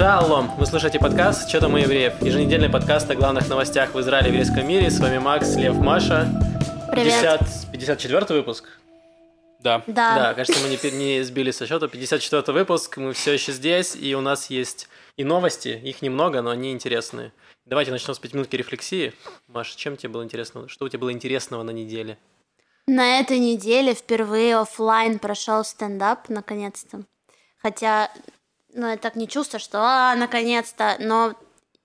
Шалом! Вы слушаете подкаст «Что там у евреев?» Еженедельный подкаст о главных новостях в Израиле и еврейском мире. С вами Макс, Лев, Маша. Привет. 50, 54 выпуск? Да. Да. Да, кажется, мы не, не сбили со счета. 54 выпуск, мы все еще здесь, и у нас есть и новости, их немного, но они интересные. Давайте начнем с 5 минутки рефлексии. Маша, чем тебе было интересно? Что у тебя было интересного на неделе? На этой неделе впервые оффлайн прошел стендап, наконец-то. Хотя, ну, так не чувствую, что а, наконец-то, но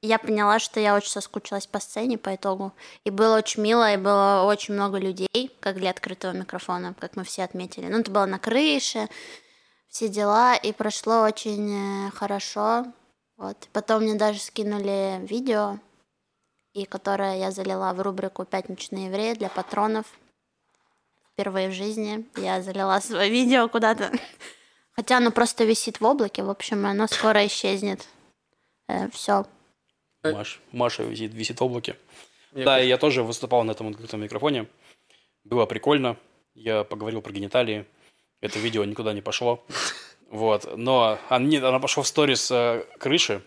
я поняла, что я очень соскучилась по сцене по итогу. И было очень мило, и было очень много людей, как для открытого микрофона, как мы все отметили. Ну, это было на крыше, все дела, и прошло очень э, хорошо. Вот. Потом мне даже скинули видео, и которое я залила в рубрику «Пятничные евреи» для патронов. Впервые в жизни я залила свое видео куда-то. Хотя оно просто висит в облаке, в общем, оно скоро исчезнет. все. Маш, Маша висит, висит в облаке. Мне да, кажется- и я тоже выступал на этом открытом микрофоне. Было прикольно. Я поговорил про гениталии. Это видео никуда не пошло. Вот. Но они, оно пошло в сторис э, крыши.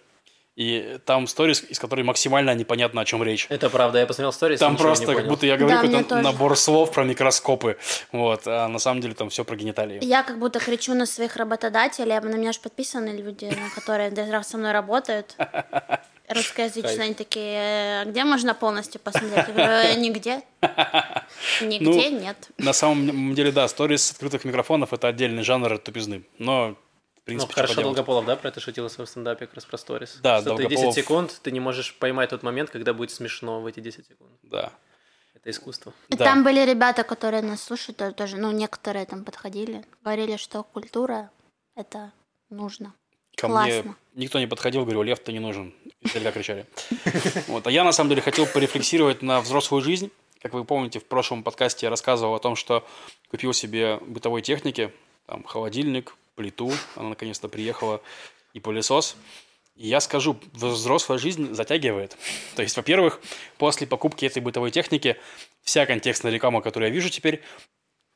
И там сторис, из которой максимально непонятно, о чем речь. Это правда, я посмотрел сторис, Там просто не как понял. будто я говорю Да, какой-то набор слов про микроскопы. Вот. А на самом деле там все про гениталии. Я как будто кричу на своих работодателей, а на меня же подписаны люди, которые со мной работают. Русскоязычные, они такие, «Э, где можно полностью посмотреть? Я говорю, «Э, нигде. Нигде Ну, нет. На самом деле, да, сторис с открытых микрофонов это отдельный жанр тупизны. Но, в Ну, принципе, что хорошо, поделать. Долгополов, да, про это шутил в своем стендапе как раз про сторис? Да, Что ты 10 Долгополов- секунд, ты не можешь поймать тот момент, когда будет смешно в эти 10 секунд. Да. Это искусство. И Да. Там были ребята, которые нас слушают, то- тоже, ну, некоторые там подходили, говорили, что культура — это нужно. Ко Классно. мне никто не подходил, говорил, Лев, ты не нужен. Издалека кричали. Вот. А я, на самом деле, хотел порефлексировать на взрослую жизнь. Как вы помните, в прошлом подкасте я рассказывал о том, что купил себе бытовой техники, там, холодильник, плиту, она наконец-то приехала, и пылесос. И я скажу, взрослая жизнь затягивает. То есть, во-первых, после покупки этой бытовой техники вся контекстная реклама, которую я вижу теперь,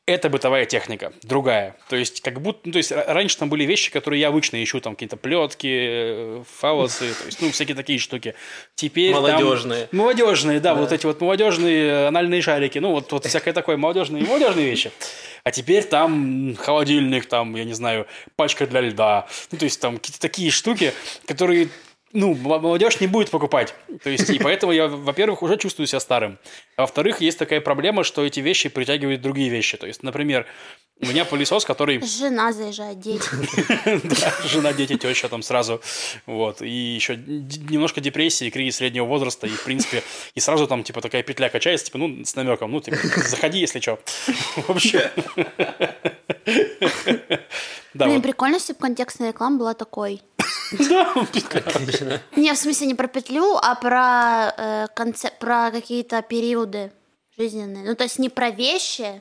это бытовая техника, другая. То есть, как будто, ну, то есть, ра- раньше там были вещи, которые я обычно ищу, там какие-то плетки, фалосы, то есть, ну, всякие такие штуки. Теперь там- Молодежные. молодежные, да, Да. вот эти вот молодежные анальные шарики, ну, вот, вот всякое такое молодежные, молодежные вещи. А теперь там холодильник, там, я не знаю, пачка для льда. Ну, то есть, там какие-то такие штуки, которые ну, молодежь не будет покупать. То есть, и поэтому я, во-первых, уже чувствую себя старым. А во-вторых, есть такая проблема, что эти вещи притягивают другие вещи. То есть, например, у меня пылесос, который... Жена заезжает, дети. Да, жена, дети, теща там сразу. Вот. И еще немножко депрессии, кризис среднего возраста. И, в принципе, и сразу там, типа, такая петля качается, типа, ну, с намеком. Ну, типа, заходи, если что. В общем... Да, Блин, прикольно, если бы контекстная реклама была такой. Да, петля. Не, в смысле не про петлю, а про, э, конце- про какие-то периоды жизненные. Ну, то есть не про вещи,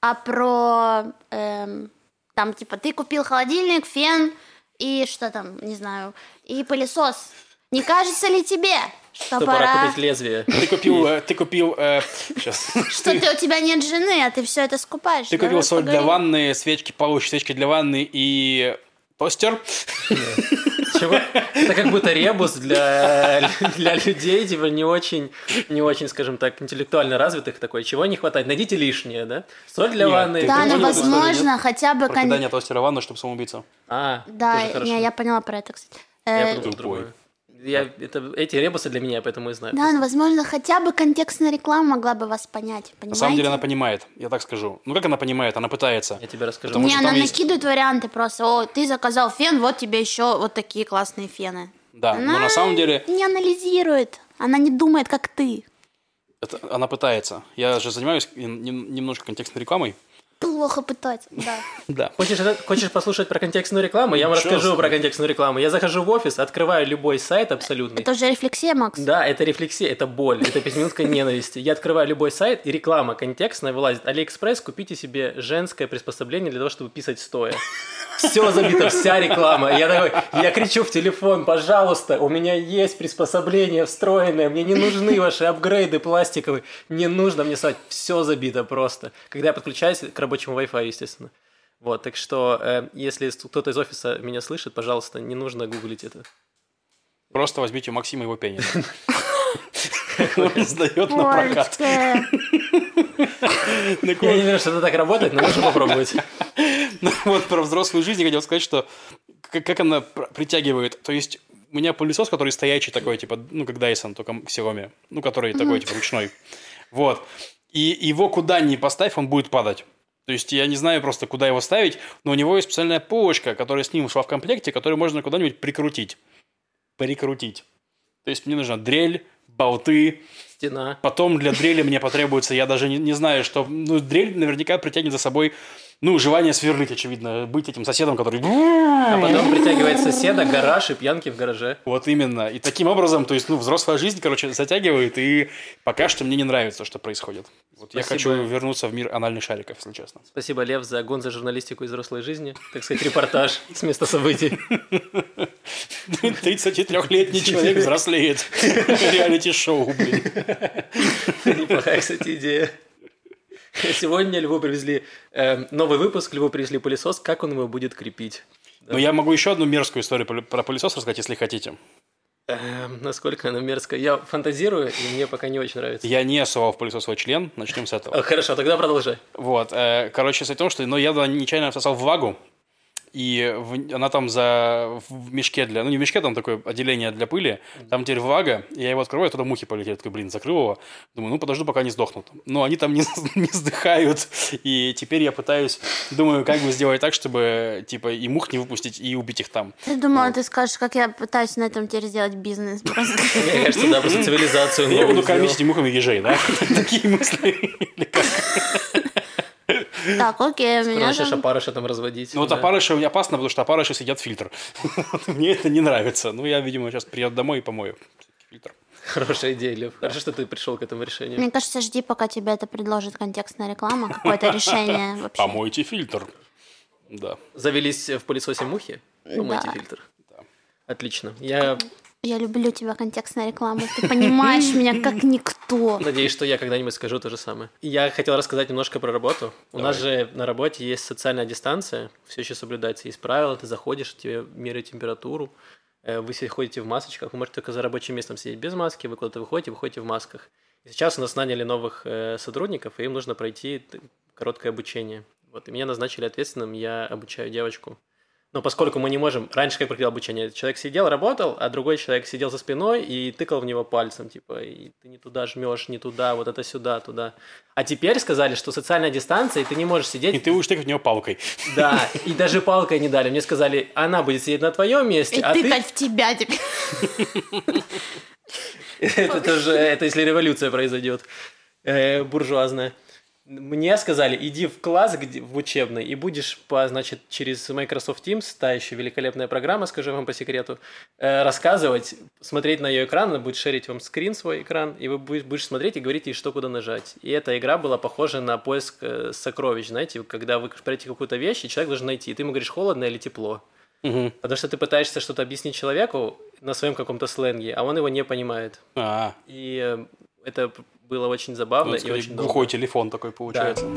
а про... эм, там, типа, ты купил холодильник, фен и что там, не знаю, и пылесос. Не кажется ли тебе, что, Что пора пора... купить лезвие. Ты купил, э, ты купил, э, сейчас. Что ты, у тебя нет жены, а ты все это скупаешь. Ты купил соль для ванны, свечки, получишь свечки для ванны и тостер. Чего? Это как будто ребус для, для людей, типа, не очень, не очень, скажем так, интеллектуально развитых такой. Чего не хватает? Найдите лишнее, да? Соль для Нет, ванны. ты- Да, ты ну возможно, хотя бы... Про кон- тостера в ванну, чтобы самоубийца. А, Да, не, я поняла про это, кстати. Я Э, подумал Тупой. Я, это, эти ребусы для меня, поэтому и знаю. Да, ну, возможно, хотя бы контекстная реклама могла бы вас понять, понимаете? На самом деле она понимает, я так скажу. Ну как она понимает? Она пытается. Я тебе расскажу. Потому Не, она есть- накидывает варианты просто. О, ты заказал фен, вот тебе еще вот такие классные фены. Да, но на самом деле Не анализирует. Она не думает, как ты. это, она пытается. Я же занимаюсь нем- немножко контекстной рекламой. Плохо пытаться, да. Да. Хочешь, хочешь послушать про контекстную рекламу? Я вам Чё расскажу за- про контекстную рекламу. Я захожу в офис, открываю любой сайт абсолютный. Это уже рефлексия, Макс. Да, это рефлексия, это боль, это пятиминутка ненависти. Я открываю любой сайт, и реклама контекстная вылазит. Алиэкспресс, купите себе женское приспособление для того, чтобы писать стоя. Все забито, вся реклама. Я такой, я кричу в телефон, пожалуйста, у меня есть приспособление встроенное, мне не нужны ваши апгрейды пластиковые, не нужно мне ссать, все забито просто. Когда я подключаюсь к рабочему Wi-Fi, естественно. Вот, так что, э, если кто-то из офиса меня слышит, пожалуйста, не нужно гуглить это. Просто возьмите у Максима его пенис. Он сдает на прокат. Я не знаю, что это так работает, но можно попробовать. Ну, вот про взрослую жизнь я хотел сказать, что как, она пр- притягивает. То есть у меня пылесос, который стоячий такой, типа, ну, как Dyson, только в Xiaomi. Ну, который такой, типа, ручной. Вот. И его куда ни поставь, он будет падать. То есть я не знаю просто, куда его ставить, но у него есть специальная полочка, которая с ним шла в комплекте, которую можно куда-нибудь прикрутить. Прикрутить. То есть мне нужна дрель, болты, Стена. Потом для дрели мне потребуется, я даже не, не знаю, что... Ну, дрель наверняка притянет за собой, ну, желание сверлить, очевидно, быть этим соседом, который... А потом притягивает соседа, гараж и пьянки в гараже. Вот именно. И таким образом, то есть, ну, взрослая жизнь, короче, затягивает, и пока что мне не нравится, что происходит. Вот я Спасибо. хочу вернуться в мир анальных шариков, если честно. Спасибо, Лев, за гон за журналистику из взрослой жизни. Так сказать, репортаж с места событий. 33-летний человек взрослеет. Реалити-шоу, блин. Неплохая, кстати, идея. Сегодня Льву привезли э, новый выпуск, Льву привезли пылесос, как он его будет крепить. Но я могу еще одну мерзкую историю про- пылесос рассказать, если хотите. Эм, насколько она мерзкая. Я фантазирую, и мне пока не очень нравится. Я не совал в пылесос свой член, начнем с этого. А, Хорошо, тогда продолжай. Вот, э, короче, в том, что ну, я нечаянно всосал влагу, и в- она там за в мешке для, ну не в мешке, там такое отделение для пыли, там теперь влага, и я его открываю, туда мухи полетели, такой, блин, закрыл его, думаю, ну подожду, пока не сдохнут. Но они там не, не сдыхают, и теперь я пытаюсь, думаю, как бы сделать так, чтобы, типа, и мух не выпустить, и убить их там. Я думала, ты скажешь, как я пытаюсь на этом теперь сделать бизнес. Просто. Мне кажется, да, просто цивилизацию Я буду кормить этими мухами ежей, да? Такие мысли. Так, окей, у меня начнешь там- опарыша там разводить. Ну, вот да. опарыши опасно, потому что опарыши сидят фильтр. Мне это не нравится. Ну, я, видимо, сейчас приеду домой и помою фильтр. Хорошая идея, Лев. Хорошо, что ты пришел к этому решению. Мне кажется, жди, пока тебе это предложит контекстная реклама, какое-то решение вообще. Помойте фильтр. Да. Завелись в пылесосе мухи? Помойте Да. фильтр. Да. Отлично. Я Я люблю тебя, контекстная реклама. Ты понимаешь меня как никто. надеюсь, что я когда-нибудь скажу то же самое. Я хотел рассказать немножко про работу. У нас же на работе есть социальная дистанция, все еще соблюдается. Есть правила, ты заходишь, тебе меряют температуру, э, вы все ходите в масочках, вы можете только за рабочим местом сидеть без маски, вы куда-то выходите, выходите в масках. И сейчас у нас наняли новых э, сотрудников, и им нужно пройти короткое обучение. Вот, и меня назначили ответственным, я обучаю девочку. Но поскольку мы не можем... Раньше как проходило обучение? Человек сидел, работал, а другой человек сидел за спиной и тыкал в него пальцем, типа, и ты не туда жмешь, не туда, вот это сюда, туда. А теперь сказали, что социальная дистанция, и ты не можешь сидеть... И ты будешь тыкать в него палкой. Да, и даже палкой не дали. Мне сказали, она будет сидеть на твоем месте, И а ты... тыкать в тебя теперь. Это тоже, это если революция произойдет, э, буржуазная. Мне сказали, иди в класс где, в учебный и будешь, по, значит, через Microsoft Teams, та еще великолепная программа, скажу вам по секрету, э, рассказывать, смотреть на ее экран, она будет шерить вам скрин свой экран, и вы будешь, смотреть и говорить ей, что куда нажать. И эта игра была похожа на поиск э, сокровищ, знаете, когда вы пройти какую-то вещь, и человек должен найти, и ты ему говоришь, холодно или тепло. Мгм. Потому что ты пытаешься что-то объяснить человеку на своем каком-то сленге, а он его не понимает. А, И э, это было очень забавно ну, и очень долго. глухой телефон такой получается. У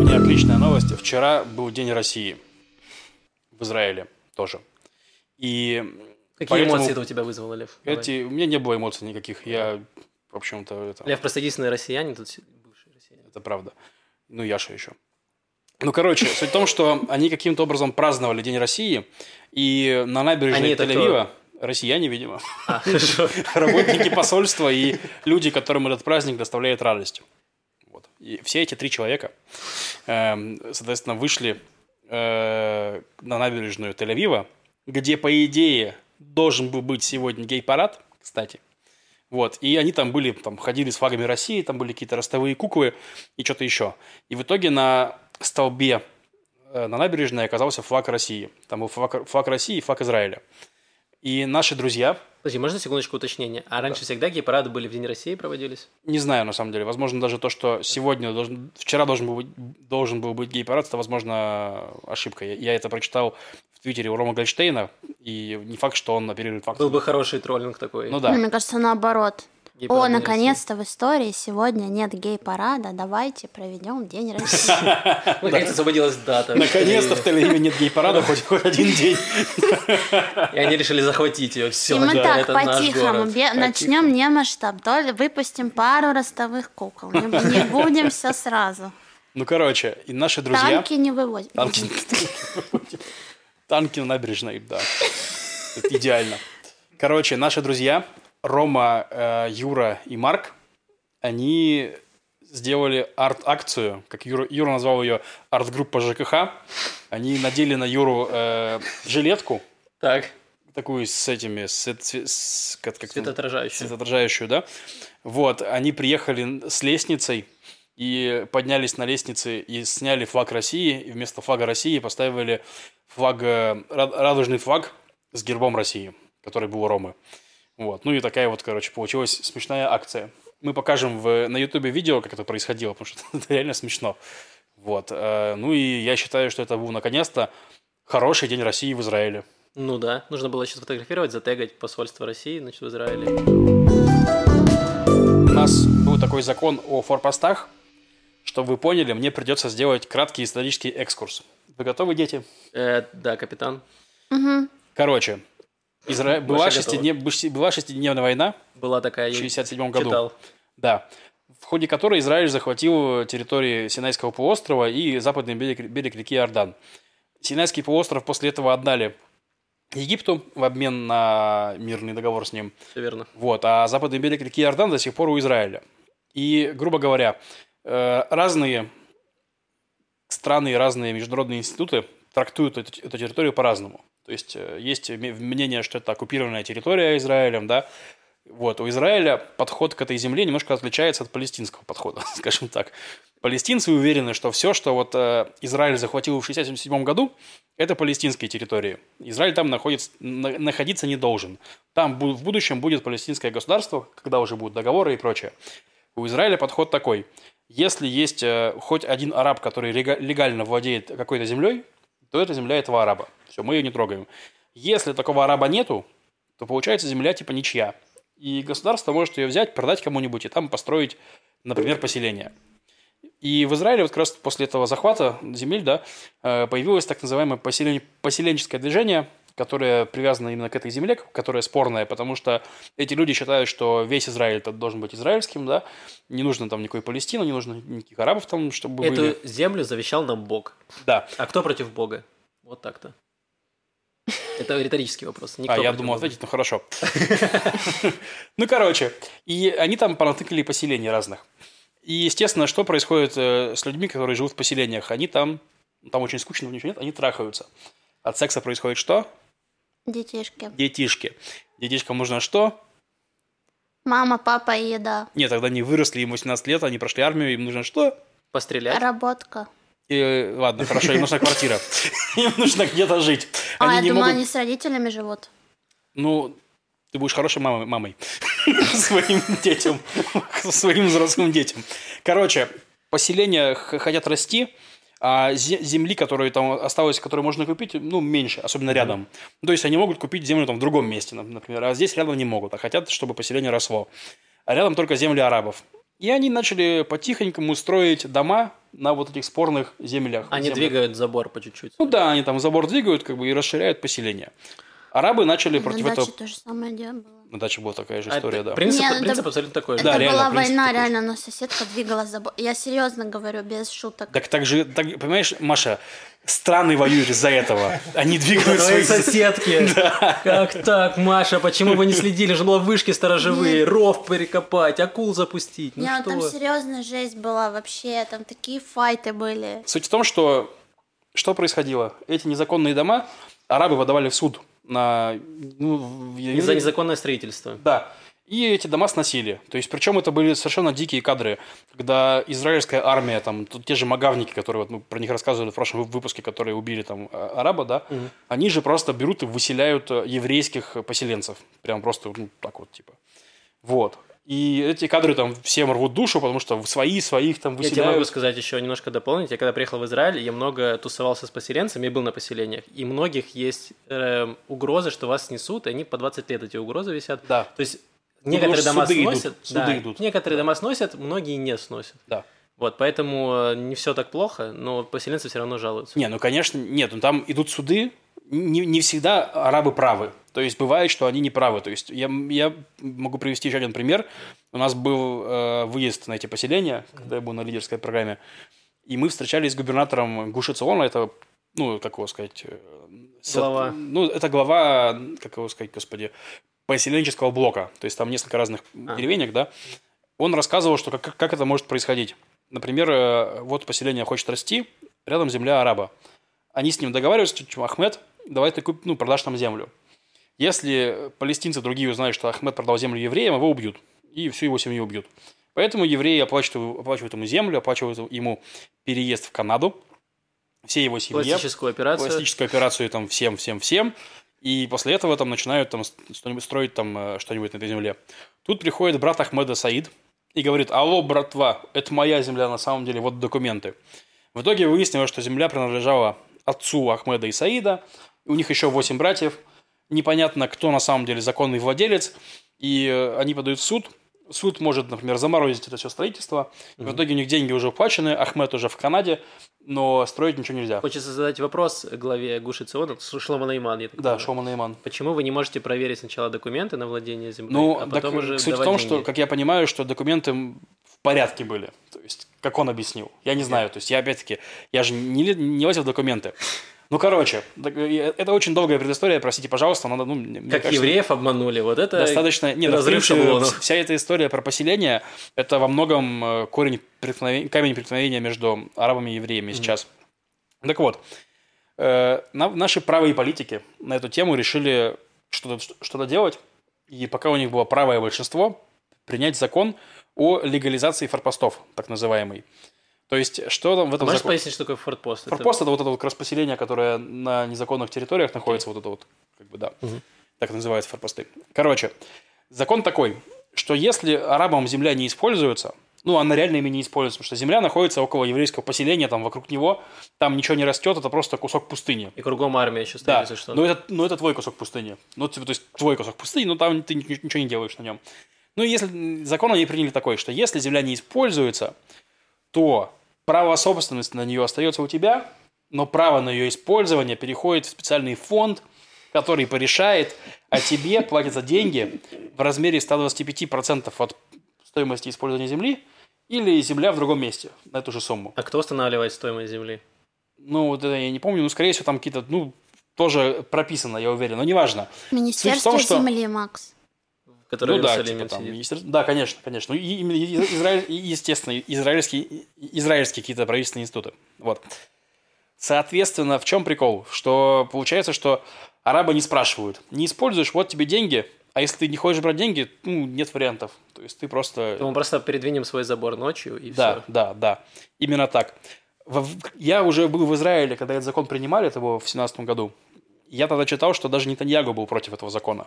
меня отличная новость. Вчера был День России. В Израиле тоже. И Какие поэтому эмоции это у тебя вызвало, Лев? Давай. эти... У меня не было эмоций никаких. Я, в общем-то, это... Лев, просто единственный россиянин, тут бывший россиянин. Это правда. Ну, Яша еще. Ну, короче, суть в том, что они каким-то образом праздновали День России, и на набережной Тель-Авива, россияне, видимо, А, работники посольства и люди, которым этот праздник доставляет радость. Вот. И все эти три человека, эм, соответственно, вышли э, на набережную Тель-Авива, где, по идее, должен был быть сегодня гей-парад, кстати. Вот, и они там были, там ходили с флагами России, там были какие-то ростовые куклы и что-то еще. И в итоге на столбе э, на набережной оказался флаг России. Там был флаг, флаг России и флаг Израиля. И наши друзья, Подожди, можно секундочку уточнения? А раньше всегда гей-парады были в День России проводились? не знаю на самом деле, возможно даже то, что сегодня, должен, вчера должен был быть, должен был быть гей-парад, это, возможно, ошибка. Я, я это прочитал в Твиттере у Рома Гольштейна, и не факт, что он оперирует фактом. Был бы хороший троллинг такой. Ну да. Мне кажется, наоборот. О, наконец-то в истории сегодня нет гей-парада. Давайте проведем День России. России. Ну, Наконец освободилась дата. Наконец-то в Тель-Авиве нет гей-парада хоть, хоть один день. И они решили захватить ее. Все, И мы так по-тихому начнем не масштаб, выпустим пару ростовых кукол. Не, не будем все сразу. Ну, короче, и наши друзья... Танки не вывозим. Танки, танки на набережной, да. Это идеально. Короче, наши друзья Рома, э, Юра и Марк, они сделали арт-акцию, как Юра, Юра назвал ее арт-группа ЖКХ. Они надели на Юру э, жилетку, Так, такую с этими, с, с- как, как там, светоотражающий. светоотражающую, да. Вот, они приехали с лестницей и поднялись на лестнице и сняли флаг России, и вместо флага России поставили флаг, э, ра- радужный флаг с гербом России, который был у Ромы. Вот, ну и такая вот, короче, получилась смешная акция. Мы покажем в, на ютубе видео, как это происходило, потому что это реально смешно. Вот, э, ну и я считаю, что это был наконец-то хороший день России в Израиле. Ну да, нужно было еще сфотографировать, затегать посольство России, значит, в Израиле. У нас был такой закон о форпостах. Чтобы вы поняли, мне придется сделать краткий исторический экскурс. Вы готовы, дети? Э, да, капитан. Мгм. Короче, Изра... была, быш- была шестидневная война Была такая, в я 67 году. читал. Да. В ходе которой Израиль захватил территории Синайского полуострова и западный берег, берег реки Иордан. Синайский полуостров после этого отдали Египту в обмен на мирный договор с ним. Все верно. Вот, а западный берег реки Иордан до сих пор у Израиля. И, грубо говоря, э, разные страны и разные международные институты трактуют эту территорию по-разному. То есть э, есть мнение, что это оккупированная территория Израилем, да. Вот, у Израиля подход к этой земле немножко отличается от палестинского подхода, скажем так. Палестинцы уверены, что все, что вот э, Израиль захватил в 1967 году, это палестинские территории. Израиль там находится, на- находиться не должен. Там в будущем будет палестинское государство, когда уже будут договоры и прочее. У Израиля подход такой. Если есть э, хоть один араб, который легально владеет какой-то землей, то это земля этого араба. Все, мы ее не трогаем. Если такого араба нету, то получается земля типа ничья. И государство может ее взять, продать кому-нибудь и там построить, например, поселение. И в Израиле вот как раз после этого захвата земель, да, э, появилось так называемое поселен- поселенческое движение, которое привязано именно к этой земле, которое спорное, потому что эти люди считают, что весь Израиль это должен быть израильским, да, не нужно там никакой Палестины, не нужно никаких арабов там, чтобы были. Эту землю завещал нам Бог. Да. А кто против Бога? Вот так-то. Это риторический вопрос. Никто а, я думал ответить, ну хорошо. Ну, короче, и они там понатыкали поселений разных. И, естественно, что происходит э, с людьми, которые живут в поселениях? Они там, там очень скучно, ничего нет, они трахаются. От секса происходит что? Детишки. Детишки. Детишкам нужно что? Мама, папа и еда. Нет, тогда они выросли, им 18 лет, они прошли армию, им нужно что? Пострелять? Работка. И, ладно, хорошо, им нужна квартира. Им нужно где-то жить. А, я могут... они с родителями живут. Ну, ты будешь хорошей мамой, мамой. своим детям, своим взрослым детям. Короче, поселения хотят расти, а зе- земли, которые там осталось, которые можно купить, ну, меньше, особенно рядом. То есть они могут купить землю там в другом месте, нап- например, а здесь рядом не могут, а хотят, чтобы поселение росло. А рядом только земли арабов. И они начали потихонькому строить дома на вот этих спорных землях. Они землях. двигают забор по чуть-чуть. Ну да, они там забор двигают, как бы и расширяют поселение. Арабы начали против На этого... даче то же самое дело было. На даче была такая же А история, это да. Принцип, Не, ну, принцип это- абсолютно такой же. Да, Это реально, была война, такой реально, но соседка двигала забор. Я серьезно говорю, без шуток. Так так же, так, понимаешь, Маша, страны воюют из-за этого. Они двигают свои... соседки. Как так, Маша? Почему вы не следили? Же было вышки сторожевые, ров перекопать, акул запустить. Ну Не, ну там серьезная жесть была вообще, там такие файты были. Суть в том, что что происходило? Эти незаконные дома арабы подавали в суд на... Ну, я За незаконное строительство. Да. И эти дома сносили. То есть, причем это были совершенно дикие кадры, когда израильская армия, там, тут те же магавники, которые вот, мы про них рассказывали в прошлом выпуске, которые убили там а- араба, да, они же просто берут и выселяют э, еврейских поселенцев. Прям просто, ну, так вот, типа. Вот. И эти кадры там всем рвут душу, потому что свои своих там Я тебе выселяют. могу сказать еще немножко дополнить. Я когда приехал в Израиль, я много тусовался с поселенцами и был на поселениях. И многих есть эм, угрозы, что вас снесут, и они по 20 лет эти угрозы висят. Да. То есть Некоторые потому дома суды идут, сносят, суды да, идут. некоторые дома сносят, многие не сносят. Да. Вот, поэтому э, не все так плохо, но поселенцы все равно жалуются. Не, ну, конечно, нет, ну, там идут суды, не, не всегда арабы правы. То есть бывает, что они не правы. То есть я, я могу привести еще один пример. У нас был э, выезд на эти поселения, когда я был на лидерской программе, и мы встречались с губернатором Гуши Циона, это, ну, как его сказать... э, Глава. ну, это глава, как его сказать, господи, поселенческого блока. То есть там несколько разных А. деревенек, да. Он рассказывал, что как, как это может происходить. Например, э, вот поселение хочет расти, рядом земля араба. Они с ним договариваются, что Ахмед, давай ты куп, ну, продашь нам землю. Если палестинцы другие узнают, что Ахмед продал землю евреям, его убьют. И всю его семью убьют. Поэтому евреи оплачивают, оплачивают ему землю, оплачивают ему переезд в Канаду, все его семье, Пластическую операцию. пластическую операцию там всем, всем, всем. И после этого там начинают там строить там э, что-нибудь на этой земле. Тут приходит брат Ахмеда Саид и говорит, алло, братва, это моя земля на самом деле, вот документы. В итоге выяснилось, что земля принадлежала отцу Ахмеда и Саида, у них еще восемь братьев, непонятно, кто на самом деле законный владелец, и э, они подают в суд, суд может, например, заморозить это все строительство, в итоге у них деньги уже уплачены, Ахмед уже в Канаде, но строить ничего нельзя. Хочется задать вопрос главе Гуши Циона, Шлома Найман. я так Да. Шома Нейман. Почему вы не можете проверить сначала документы на владение землей, Ну, а потом уже суть в том, деньги? что, как я понимаю, что документы в порядке были. То есть, как он объяснил. Я не знаю. То есть, я опять-таки, я же не, не лазил в документы. Ну, короче, так, э, это очень долгая предыстория, простите, пожалуйста, надо, ну, мне Как кажется, евреев обманули, вот это достаточно... Не, ну, разрыв шаблонов. Вся эта история про поселение, это во многом э, корень преткновения, камень преткновения между арабами и евреями сейчас. Так вот, э, на- наши правые политики на эту тему решили что-то что делать, и пока у них было правое большинство, принять закон о легализации форпостов, так называемый. То есть, что там в А этом можешь законе? пояснить, что такое фортпост? Форпост это вот это вот как раз поселение, которое на незаконных территориях находится, вот это вот, как бы, да, Мгм. так называются форпосты. Короче, закон такой, что если арабам земля не используется, ну, она реально ими не используется, потому что земля находится около еврейского поселения, там вокруг него, там ничего не растет, это просто кусок пустыни. И кругом армия еще стоит, Да, если что. но это, но это твой кусок пустыни. Ну, типа, то есть твой кусок пустыни, но там ты ни- ничего не делаешь на нем. Ну, и если закон они приняли такой, что если земля не используется, то право собственности на нее остается у тебя, но право на ее использование переходит в специальный фонд, который порешает, а тебе платятся деньги в размере 125% от стоимости использования земли или земля в другом месте на эту же сумму. А кто устанавливает стоимость земли? Ну, вот это я не помню, но, скорее всего, там какие-то, ну, тоже прописано, я уверен, но неважно. Министерство том, что- земли, Макс. Который ну в да, Иерусалиме типа там, сидит? да, конечно, конечно. Ну, и, и- Израиль, и, естественно, израильские, израильские какие-то правительственные институты. Вот. Соответственно, в чем прикол? Что получается, что арабы не спрашивают. Не используешь, вот тебе деньги, а если ты не хочешь брать деньги, ну, нет вариантов. То есть ты просто... То мы просто передвинем свой забор ночью и Да, все. да, да. Именно так. Я уже был в Израиле, когда этот закон принимали, это было в 2017 году. Я тогда читал, что даже Нетаньягу был против этого закона.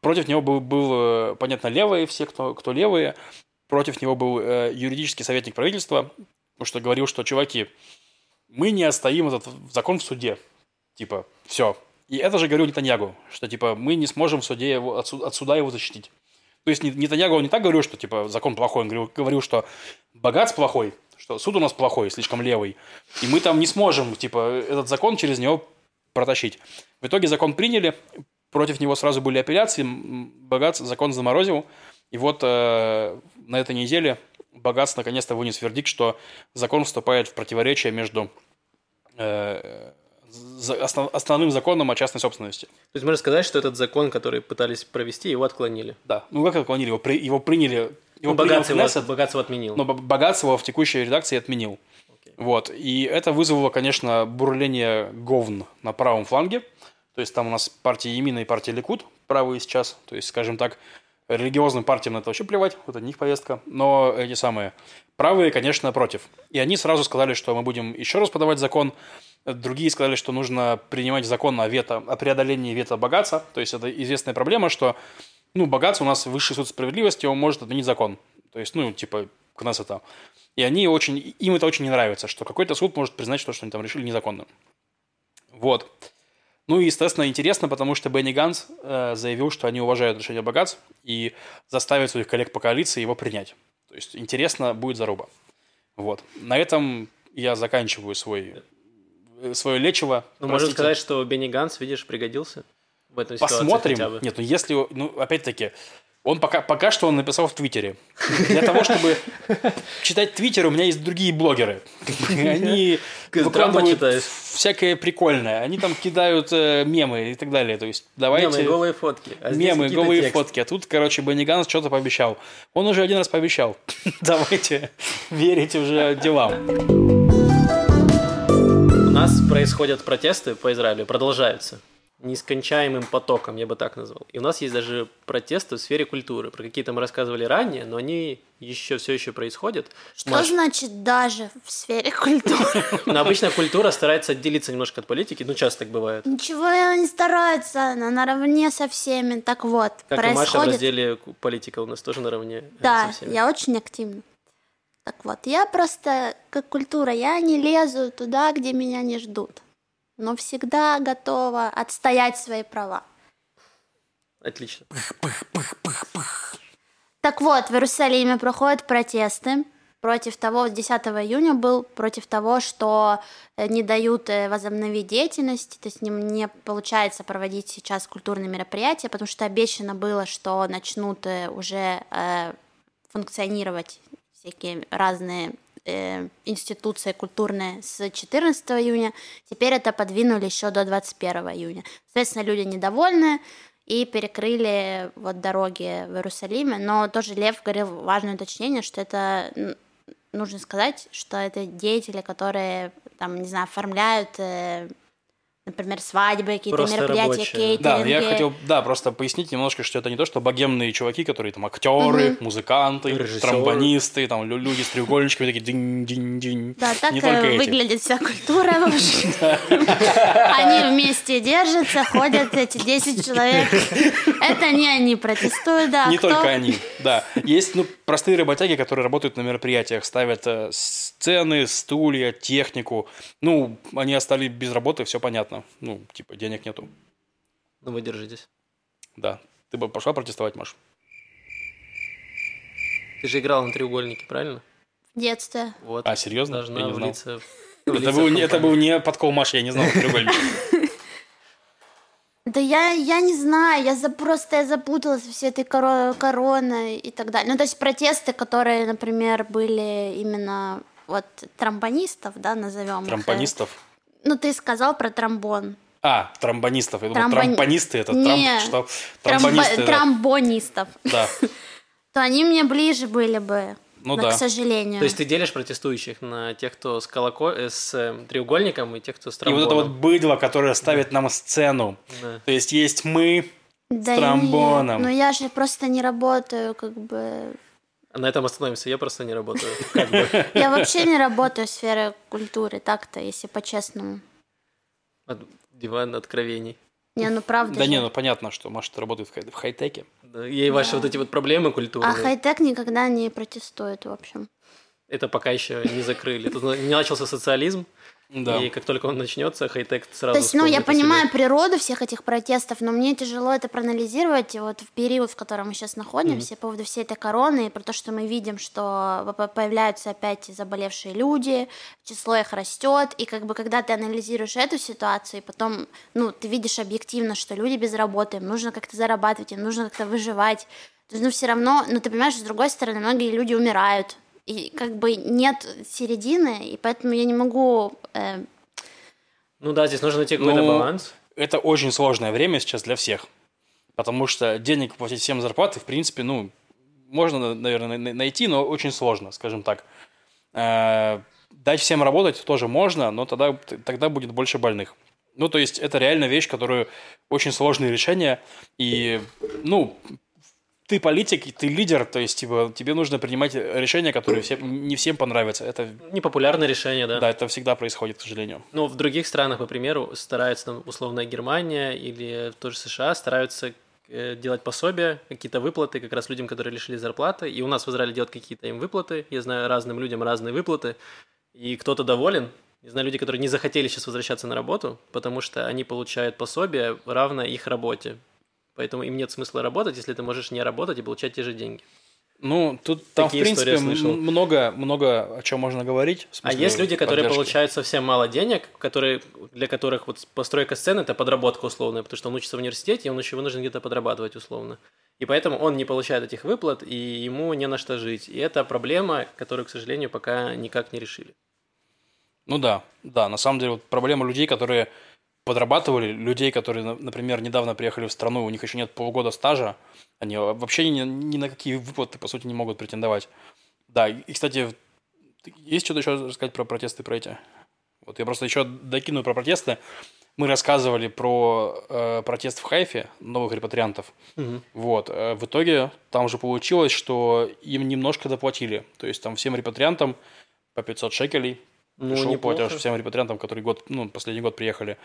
Против него был, был, э, понятно, левые, все, кто, кто левые. Против него был э, юридический советник правительства, потому что говорил, что, чуваки, мы не оставим этот закон в суде. Типа, все. И это же говорил Нетаньягу, что, типа, мы не сможем в суде его, от, от суда его защитить. То есть Нет- Нетаньягу не так говорил, что, типа, закон плохой. Он говорил, говорил, что богат плохой, что суд у нас плохой, слишком левый. И мы там не сможем, типа, этот закон через него протащить. В итоге закон приняли, против него сразу были апелляции, м, Богат закон заморозил. И вот э, на этой неделе Богат наконец-то вынес вердикт, что закон вступает в противоречие между э, основ- основным законом о частной собственности. То есть можно сказать, что этот закон, который пытались провести, его отклонили. Да. Ну, как отклонили? Его, при- его приняли... Его Ну, его, Кнессет, богатство отменил. но Б- Богатство его в текущей редакции отменил. Окей. Вот. И это вызвало, конечно, бурление говн на правом фланге. То есть там у нас партия Емина и партия Ликут правые сейчас. То есть, скажем так, религиозным партиям на это вообще плевать, это не их повестка. Но эти самые правые, конечно, против. И они сразу сказали, что мы будем еще раз подавать закон. Другие сказали, что нужно принимать закон о, вето, о преодолении вето богатства. То есть это известная проблема, что ну, богатство у нас высший суд справедливости, он может отменить закон. То есть, ну, типа, к нас это. И они очень, им это очень не нравится, что какой-то суд может признать, что, что они там решили незаконным. Вот. Ну и, естественно, интересно, потому что Бенни Ганс э, заявил, что они уважают решение богатств и заставят своих коллег по коалиции его принять. То есть интересно будет заруба. Вот. На этом я заканчиваю свой, э, свое лечиво. Ну, можно сказать, что Бенни Ганс, видишь, пригодился в этом Посмотрим. Нет, ну если, ну опять-таки, он пока, пока что он написал в Твиттере. Для того, чтобы читать Твиттер, у меня есть другие блогеры. Они выкладывают всякое прикольное. Они там кидают э, мемы и так далее. То есть давайте... Мемы, голые фотки. А Мемы, голые фотки. А тут, короче, Бенни Ганс что-то пообещал. Он уже один раз пообещал. Давайте верить уже делам. У нас происходят протесты по Израилю, продолжаются. Нескончаемым потоком, я бы так назвал. И у нас есть даже протесты в сфере культуры. Про какие-то мы рассказывали ранее, но они еще все еще происходят. Что Маш, значит даже в сфере культуры? но обычно культура старается отделиться немножко от политики, ну часто так бывает. Ничего она не старается, она наравне со всеми. Так вот, Как и Маша в происходит... разделе политика у нас тоже наравне э, Да, со всеми. я очень активна. Так вот, я просто, как культура, я не лезу туда, где меня не ждут. Но всегда готова отстоять свои права. Отлично. Так вот, в Иерусалиме проходят протесты против того, 10 июня был, против того, что э, не дают э, возобновить деятельность, то есть не, не получается проводить сейчас культурные мероприятия, потому что обещано было, что начнут э, уже э, функционировать всякие разные э, институции культурные с 14 июня, теперь это подвинули еще до 21 июня. Соответственно, люди недовольны, и перекрыли вот дороги в Иерусалиме. Но тоже Лев говорил важное уточнение, что это нужно сказать, что это деятели, которые там, не знаю, оформляют, э, например, свадьбы, какие-то Просто мероприятия, кейтеринги. Да, я хотел, да, просто пояснить немножко, что это не то, что богемные чуваки, которые там актеры, музыканты, Режиссеры. тромбонисты, там лю- люди с треугольничками такие динь-динь-динь. Да, так не только э, эти. выглядит вся культура вообще. Они вместе держатся, ходят эти 10 человек. Это не они протестуют, да. Не кто- только они, да. Есть ну, простые работяги, которые работают на мероприятиях, ставят э, сцены, стулья, технику. Ну, они остались без работы, все понятно. Ну, типа, денег нету. Ну вы держитесь. Да. Ты бы пошла протестовать, Маш? Ты же играл на треугольнике, правильно? В детстве. Вот. А, серьезно? Должна Я не знал. влиться Это был, это был не подкол Маши, я не знал треугольник. Да я, я не знаю, я за, просто я запуталась во всей этой коро- короной и так далее. Ну, то есть протесты, которые, например, были именно вот тромбонистов, да, назовем их. Ну, ты сказал про тромбон. А, тромбонистов. Я думал, Тромбон- трампонисты это Не. трамп, что? Тромбо- Тромбонисты, да. Тромбонистов. да. То они мне ближе были бы. Ну но, да. к сожалению. То есть ты делишь протестующих на тех, кто с, колоко... э, с э, треугольником, и тех, кто с И вот это вот тромбоном. быдло, которое ставит нам сцену. Да. То есть есть мы, Да с тромбоном. нет, но я же просто не работаю, как бы... А На этом остановимся, я просто не работаю. Я вообще не работаю в сфере культуры, так-то, если по-честному. Диван откровений. Не, ну правда Да же. не, ну понятно, что Маша работает в, хай- в хай-теке. Да, И ваши вот эти вот проблемы культурные, А хай-тек никогда не протестует, в общем. это пока еще не закрыли. Тут не начался социализм, Да. и как только он начнется, хай-тек сразу То есть, ну, я о себе. понимаю природу всех этих протестов, но мне тяжело это проанализировать вот в период, в котором мы сейчас находимся, по поводу всей этой короны, и про то, что мы видим, что по- появляются опять заболевшие люди, число их растет, и как бы когда ты анализируешь эту ситуацию, и потом, ну, ты видишь объективно, что люди без работы, им нужно как-то зарабатывать, им нужно как-то выживать, то есть, ну, все равно, ну, ты понимаешь, с другой стороны, многие люди умирают, и как бы нет середины, и поэтому я не могу э, Ну да, здесь нужно найти какой-то Ну, баланс. Это очень сложное время сейчас для всех. Потому что денег платить всем зарплаты, в принципе, ну, можно, наверное, на- найти, но очень сложно, скажем так. Э, Дать всем работать тоже можно, но тогда, тогда будет больше больных. Ну, то есть, это реально вещь, которую очень сложные решения. И, ну, ты политик, ты лидер, то есть, типа, тебе нужно принимать решения, которые всем, не всем понравятся. Это, Непопулярное решение, да. да, это всегда происходит, к сожалению. Ну, в других странах, по примеру, стараются, там, условно, Германия или тоже США стараются э, делать пособия, какие-то выплаты как раз людям, которые лишили зарплаты. И у нас в Израиле делают какие-то им выплаты. Я знаю разным людям разные выплаты. И кто-то доволен, Не знаю, люди, которые не захотели сейчас возвращаться на работу, потому что они получают пособие равно их работе. Поэтому им нет смысла работать, если ты можешь не работать и получать те же деньги. Ну, тут там, Такие в принципе, много, много о чем можно говорить. А есть люди, которые поддержки. получают совсем мало денег, которые, для которых вот постройка сцены – это подработка условная, потому что он учится в университете, и он еще вынужден где-то подрабатывать условно. И поэтому он не получает этих выплат, и ему не на что жить. И это проблема, которую, к сожалению, пока никак не решили. Ну да, да, на самом деле вот проблема людей, которые подрабатывали, людей, которые, на- например, недавно приехали в страну, у них еще нет полгода стажа, они вообще ни, ни на какие выплаты, по сути, не могут претендовать. Да, и, кстати, есть что-то еще рассказать про протесты, про эти? Вот я просто еще докину про протесты. Мы рассказывали про э, протест в Хайфе новых репатриантов. Вот. э, В итоге там же получилось, что им немножко доплатили. То есть там всем репатриантам по 500 шекелей Ну, пришел неплохо. платеж всем репатриантам, которые год, ну, последний год приехали.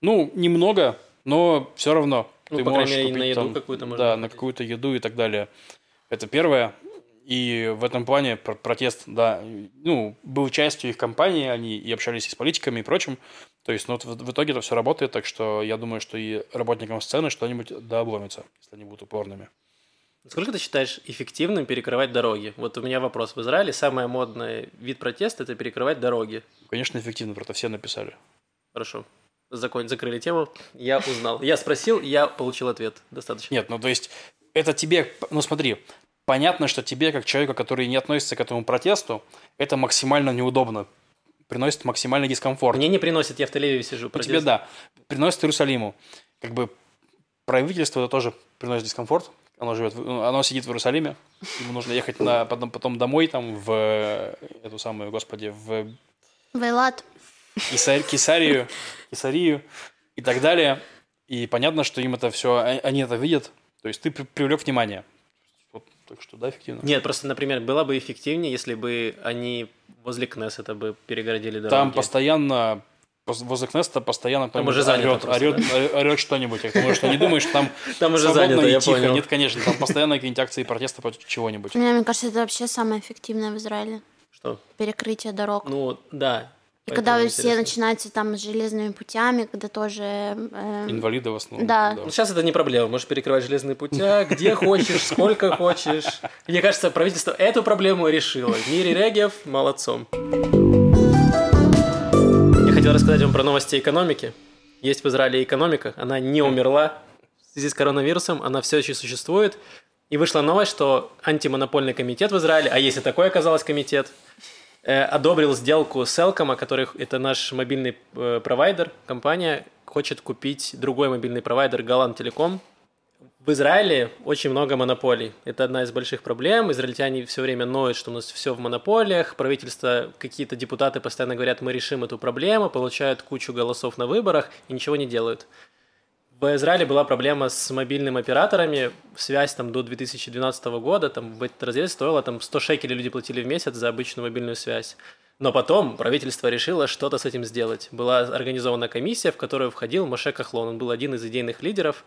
Ну, немного, но все равно Ну, ты по крайней можешь мере, на купить еду там- какую-то можно Да, на заплатить. какую-то еду и так далее. Это первое. И в этом плане пр- протест, да, ну, был частью их кампании, они и общались и с политиками и прочим. То есть, ну, вот в, в итоге это все работает, так что я думаю, что и работникам сцены что-нибудь да обломится, если они будут упорными. Сколько ты считаешь эффективным перекрывать дороги? Вот у меня вопрос. В Израиле самый модный вид протеста – это перекрывать дороги. Конечно, эффективно, про это все написали. Хорошо. Закон, закрыли тему. Я узнал. Я спросил, я получил ответ. Достаточно. Нет, ну то есть это тебе, ну смотри, понятно, что тебе, как человеку, который не относится к этому протесту, это максимально неудобно, приносит максимальный дискомфорт. Мне не приносит, я в Тель-Авиве сижу. Ну, протест. тебе да, приносит Иерусалиму. Как бы правительство это тоже приносит дискомфорт. Оно живет, в- оно сидит в Иерусалиме, ему нужно ехать на, потом, потом домой, там, в эту самую, господи, в Вейлат. Кесар- Кесарию, Кесарию и так далее. И понятно, что им это все, они это видят. То есть ты при- привлек внимание. Вот, так что да, эффективно. Нет, просто, например, было бы эффективнее, если бы они возле Кнессета бы перегородили дороги. Там постоянно пос- возле Кнеста постоянно Там уже занято орет, просто, орет, орет что-нибудь. Потому что не думаешь, что там Там уже свободно занято, и я тихо. понял. Нет, конечно, там постоянно какие-нибудь акции протеста против чего-нибудь. Мне, мне кажется, это вообще самое эффективное в Израиле. Что? Перекрытие дорог. Ну, да. И когда все интересно. начинаются там с железными путями, когда тоже... э, Инвалиды в основном. Да. Ну, сейчас это не проблема. Можешь перекрывать железные путя, где хочешь, сколько хочешь. Мне кажется, правительство эту проблему решило. Мири Регев молодцом. Хотел рассказать вам про новости экономики. Есть в Израиле экономика, она не умерла. В связи с коронавирусом она все еще существует. И вышла новость, что антимонопольный комитет в Израиле, а если такой оказалось комитет, э, одобрил сделку с Elcom, который это наш мобильный э, провайдер, компания хочет купить другой мобильный провайдер Галан Телеком. В Израиле очень много монополий. Это одна из больших проблем. Израильтяне все время ноют, что у нас все в монополиях. Правительство, какие-то депутаты постоянно говорят, мы решим эту проблему, получают кучу голосов на выборах и ничего не делают. В Израиле была проблема с мобильными операторами. Связь там до 2012 года, там в этот разрез стоила там 100 шекелей люди платили в месяц за обычную мобильную связь. Но потом правительство решило что-то с этим сделать. Была организована комиссия, в которую входил Моше Кахлон. Он был один из идейных лидеров.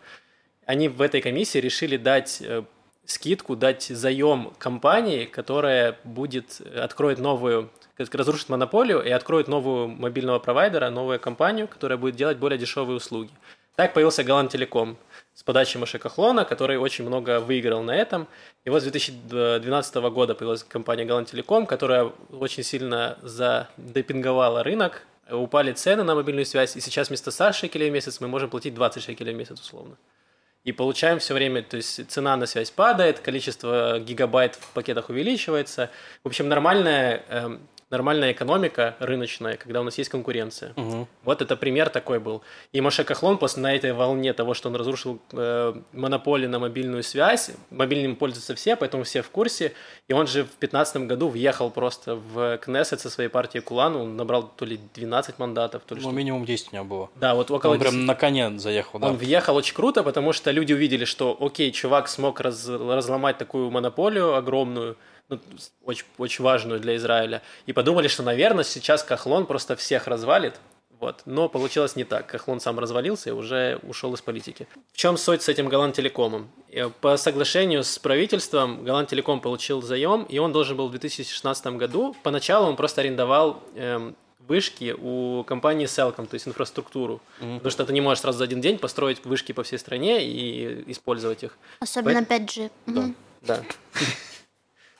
Они в этой комиссии решили дать э, скидку, дать заем компании, которая будет, э, откроет новую, разрушит монополию и откроет новую мобильного провайдера, новую компанию, которая будет делать более дешевые услуги. Так появился Галан Телеком с подачи Маше Кахлона, который очень много выиграл на этом. И вот с 2012 года появилась компания Галан Телеком, которая очень сильно задепинговала рынок, упали цены на мобильную связь, и сейчас вместо 100 шекелей в месяц мы можем платить 20 шекелей в месяц условно. И получаем все время, то есть цена на связь падает, количество гигабайт в пакетах увеличивается. В общем, нормальная, эм, нормальная экономика рыночная, когда у нас есть конкуренция. Мгм. Вот это пример такой был. И Моше Кахлон после на этой волне того, что он разрушил э, монополию на мобильную связь, мобильным пользуются все, поэтому все в курсе. И он же в 2015 году въехал просто в Кнессет со своей партией Кулан, он набрал то ли 12 мандатов, то ли Ну, что. минимум 10 у него было. Да, вот около Он прям 10. на коне заехал, да. Он въехал очень круто, потому что люди увидели, что, окей, чувак смог раз- разломать такую монополию огромную, ну, очень, очень важную для Израиля, и подумали, что, наверное, сейчас Кахлон просто всех развалит, вот. Но получилось не так. Кахлон сам развалился и уже ушел из политики. В чем суть с этим Голланд Телекомом? Э, По соглашению с правительством Голланд Телеком получил заем, и он должен был в 2016 году. Поначалу он просто арендовал эм, вышки у компании Cellcom, то есть инфраструктуру. Мгм. Потому что ты не можешь сразу за один день построить вышки по всей стране и использовать их. Особенно 5G. Мгм. Да.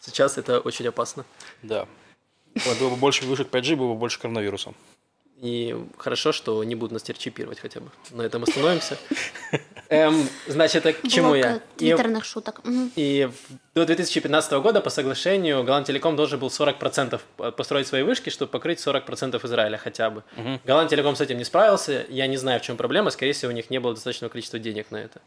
Сейчас это очень опасно. Да. Было бы больше вышек 5G, было бы больше коронавируса. И хорошо, что не будут нас теперь чипировать хотя бы. На этом остановимся. Эм, Значит, это к чему Блок, я? э, И- Твиттерных шуток. Мгм. И до 2015 года по соглашению Голландтелеком должен был 40% построить свои вышки, чтобы покрыть 40% Израиля хотя бы. Мгм. Голландтелеком с этим не справился. Я не знаю, в чем проблема. Скорее всего, у них не было достаточного количества денег на это.